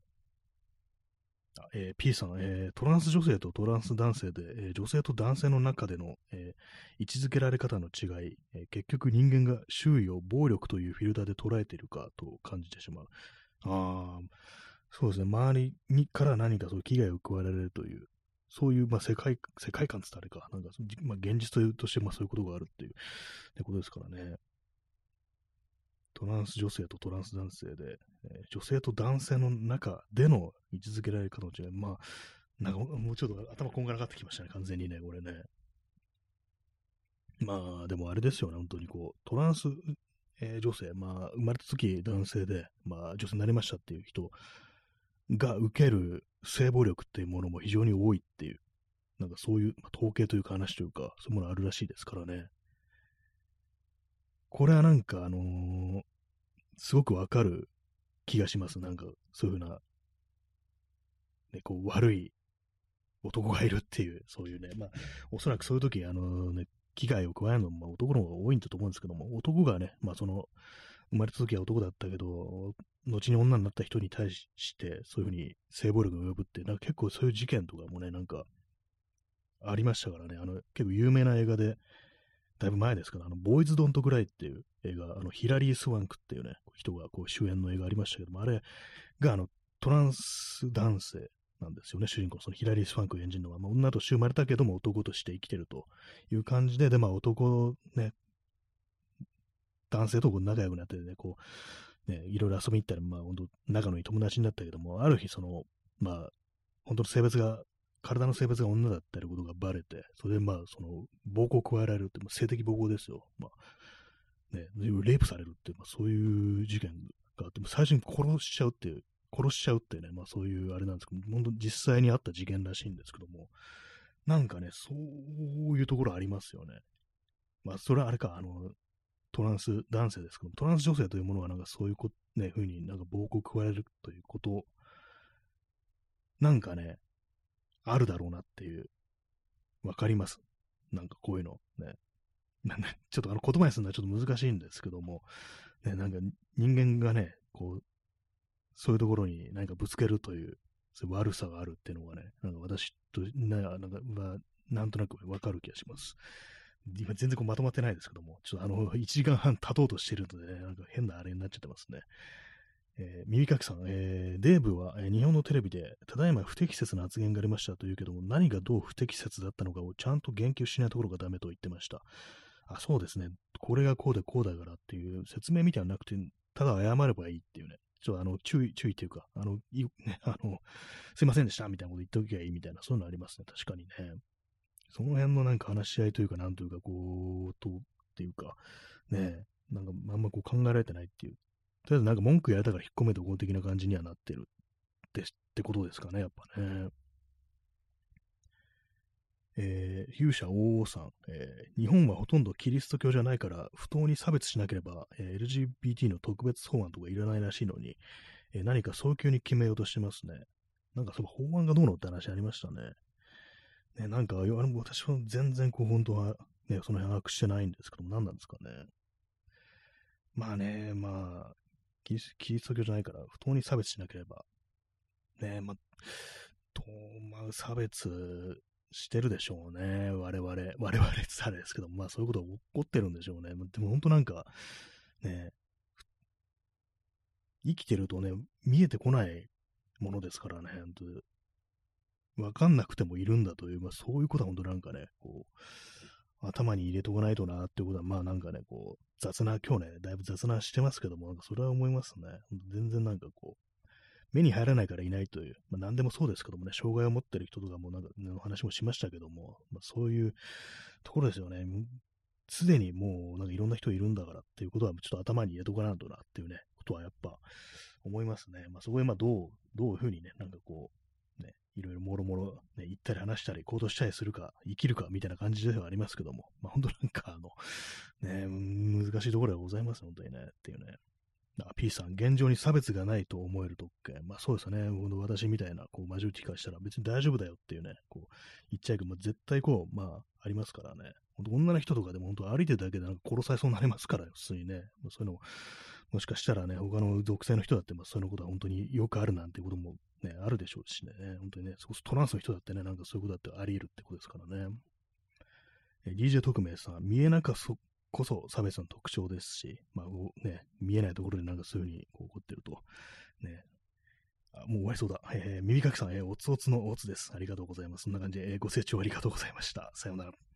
えー、P さん、えー、トランス女性とトランス男性で、えー、女性と男性の中での、え位置づけられ方の違い、え結局人間が周囲を暴力というフィルターで捉えているかと感じてしまう。ああ、そうですね。周りにから何かそういう危害を加えられるという、そういう、まあ、世界、世界観って言ったあれか、なんか、まあ、現実として、まあ、そういうことがあるっていう、ってことですからね。トランス女性とトランス男性で、えー、女性と男性の中での位置づけられ方の違い、まあ、なんかもうちょっと頭こんがらがってきましたね、完全にね、これね。まあ、でもあれですよね、本当にこう、トランス、えー、女性、まあ、生まれた時男性で、まあ、女性になりましたっていう人が受ける性暴力っていうものも非常に多いっていう、なんかそういう、まあ、統計というか話というか、そういうものあるらしいですからね。これはなんか、あのー、すごくわかる気がします。なんか、そういうふうな、ね、こう、悪い男がいるっていう、そういうね、まあ、おそらくそういう時、あのね、危害を加えるのも、まあ、男の方が多いんだと思うんですけども、男がね、まあ、その、生まれた時は男だったけど、後に女になった人に対して、そういうふうに性暴力が及ぶって、なんか結構そういう事件とかもね、なんか、ありましたからね、あの、結構有名な映画で、だいぶ前ですから、あの、ボーイズ・ドント・グライっていう映画、あの、ヒラリー・スワンクっていうね、人がこう主演の映画ありましたけども、あれが、あの、トランス男性なんですよね、主人公、そのヒラリー・スワンクを演じるのは、ま。あ、女として生まれたけども男として生きてるという感じで、で、まあ、男、ね、男性とこう仲良くなってね、こう、ね、いろいろ遊びに行ったら、まあ、本当仲のいい友達になったけども、ある日、その、まあ、本当の性別が体の性別が女だったりことがバレて、それでまあ、その、暴行を加えられるって、性的暴行ですよ。まあ、ね、レイプされるって、まあ、そういう事件があって、最初に殺しちゃうっていう、殺しちゃうってね、まあそういうあれなんですけど、本当実際にあった事件らしいんですけども、なんかね、そういうところありますよね。まあ、それはあれか、あの、トランス男性ですけども、トランス女性というものがなんかそういうこ、ね、ふうになんか暴行を加えるということなんかね、あるだろうなっていう、わかります？なんかこういうの。ね。ちょっとあの言葉にするのはちょっと難しいんですけども、ね、なんか人間がね、こう、そういうところに何かぶつけるという、そういう悪さがあるっていうのがね、なんか私と、ななんか、まあ、なんとなくわかる気がします。今全然こうまとまってないですけども、ちょっとあの、1時間半経とうとしてるのでね、なんか変なあれになっちゃってますね。えー、耳かきさん、えー、デーブは、え、日本のテレビで、ただいま不適切な発言がありましたというけども、何がどう不適切だったのかをちゃんと言及しないところがダメと言ってました。あ、そうですね。これがこうでこうだからっていう説明みたいなのなくて、ただ謝ればいいっていうね。ちょっとあの、注意、注意っていうか、あの、いね、あの、すいませんでしたみたいなこと言っておきゃいいみたいな、そういうのありますね。確かにね。その辺のなんか話し合いというか、なんというか、こう、と、っていうか、ね、なんかあんまこう考えられてないっていうとりあえずなんか文句やれたから引っ込めておこう的な感じにはなってるですってことですかね、やっぱね。えー、勇者王王さん、えー、日本はほとんどキリスト教じゃないから、不当に差別しなければ、えー、LGBT の特別法案とかいらないらしいのに、えー、何か早急に決めようとしてますね。なんかその法案がどうのって話ありましたね。ね、なんか、私は全然こう本当は、ね、その辺把握してないんですけども、何なんですかね。まあね、まあ、キリスト教じゃないから、不当に差別しなければ。ねまあ、と、まあ、差別してるでしょうね。我々。我々ってあれですけど、まあそういうことが起こってるんでしょうね。でも本当なんか、ね、生きてるとね、見えてこないものですからね、本当わかんなくてもいるんだという、まあそういうことは本当なんかね、こう、頭に入れとかないとなっていうことは、まあなんかね、こう、雑な、今日ね、だいぶ雑なしてますけども、なんかそれは思いますね。全然なんかこう、目に入らないからいないという、まあ何でもそうですけどもね、障害を持ってる人とかもなんか、ね、話もしましたけども、まあそういうところですよね。すでにもうなんかいろんな人いるんだからっていうことはちょっと頭に入れとかないとなっていうね、ことはやっぱ思いますね。まあそこでまあどう、どういうふうにね、なんかこう、いろいろもろもろ、ね、言ったり話したり行動したりするか、生きるかみたいな感じではありますけども、まあ、本当なんかあの、ね、難しいところではございます、本当にね、っていうね。P さん、現状に差別がないと思える特権。まあそうですね。私みたいな、こう、マジョリティからしたら別に大丈夫だよっていうね、こう、言っちゃいけど、まあ、絶対こう、まあ、ありますからね。女の人とかでも本当歩いてるだけでなんか殺されそうになりますから、普通にね。まあ、そういうのも、もしかしたらね、他の属性の人だって、まあ、そういうことは本当によくあるなんてこともね、あるでしょうしね、本当にね、そこそトランスの人だってね、なんかそういうことだってあり得るってことですからね。え DJ 特命さん、見えなかそこそ差別の特徴ですし、まあね、見えないところでなんかそういうふうにこう起こってると、ね、あもう終わりそうだ。えー、耳かきさん、えー、おつおつのおつです。ありがとうございます。そんな感じで、えー、ご清聴ありがとうございました。さようなら。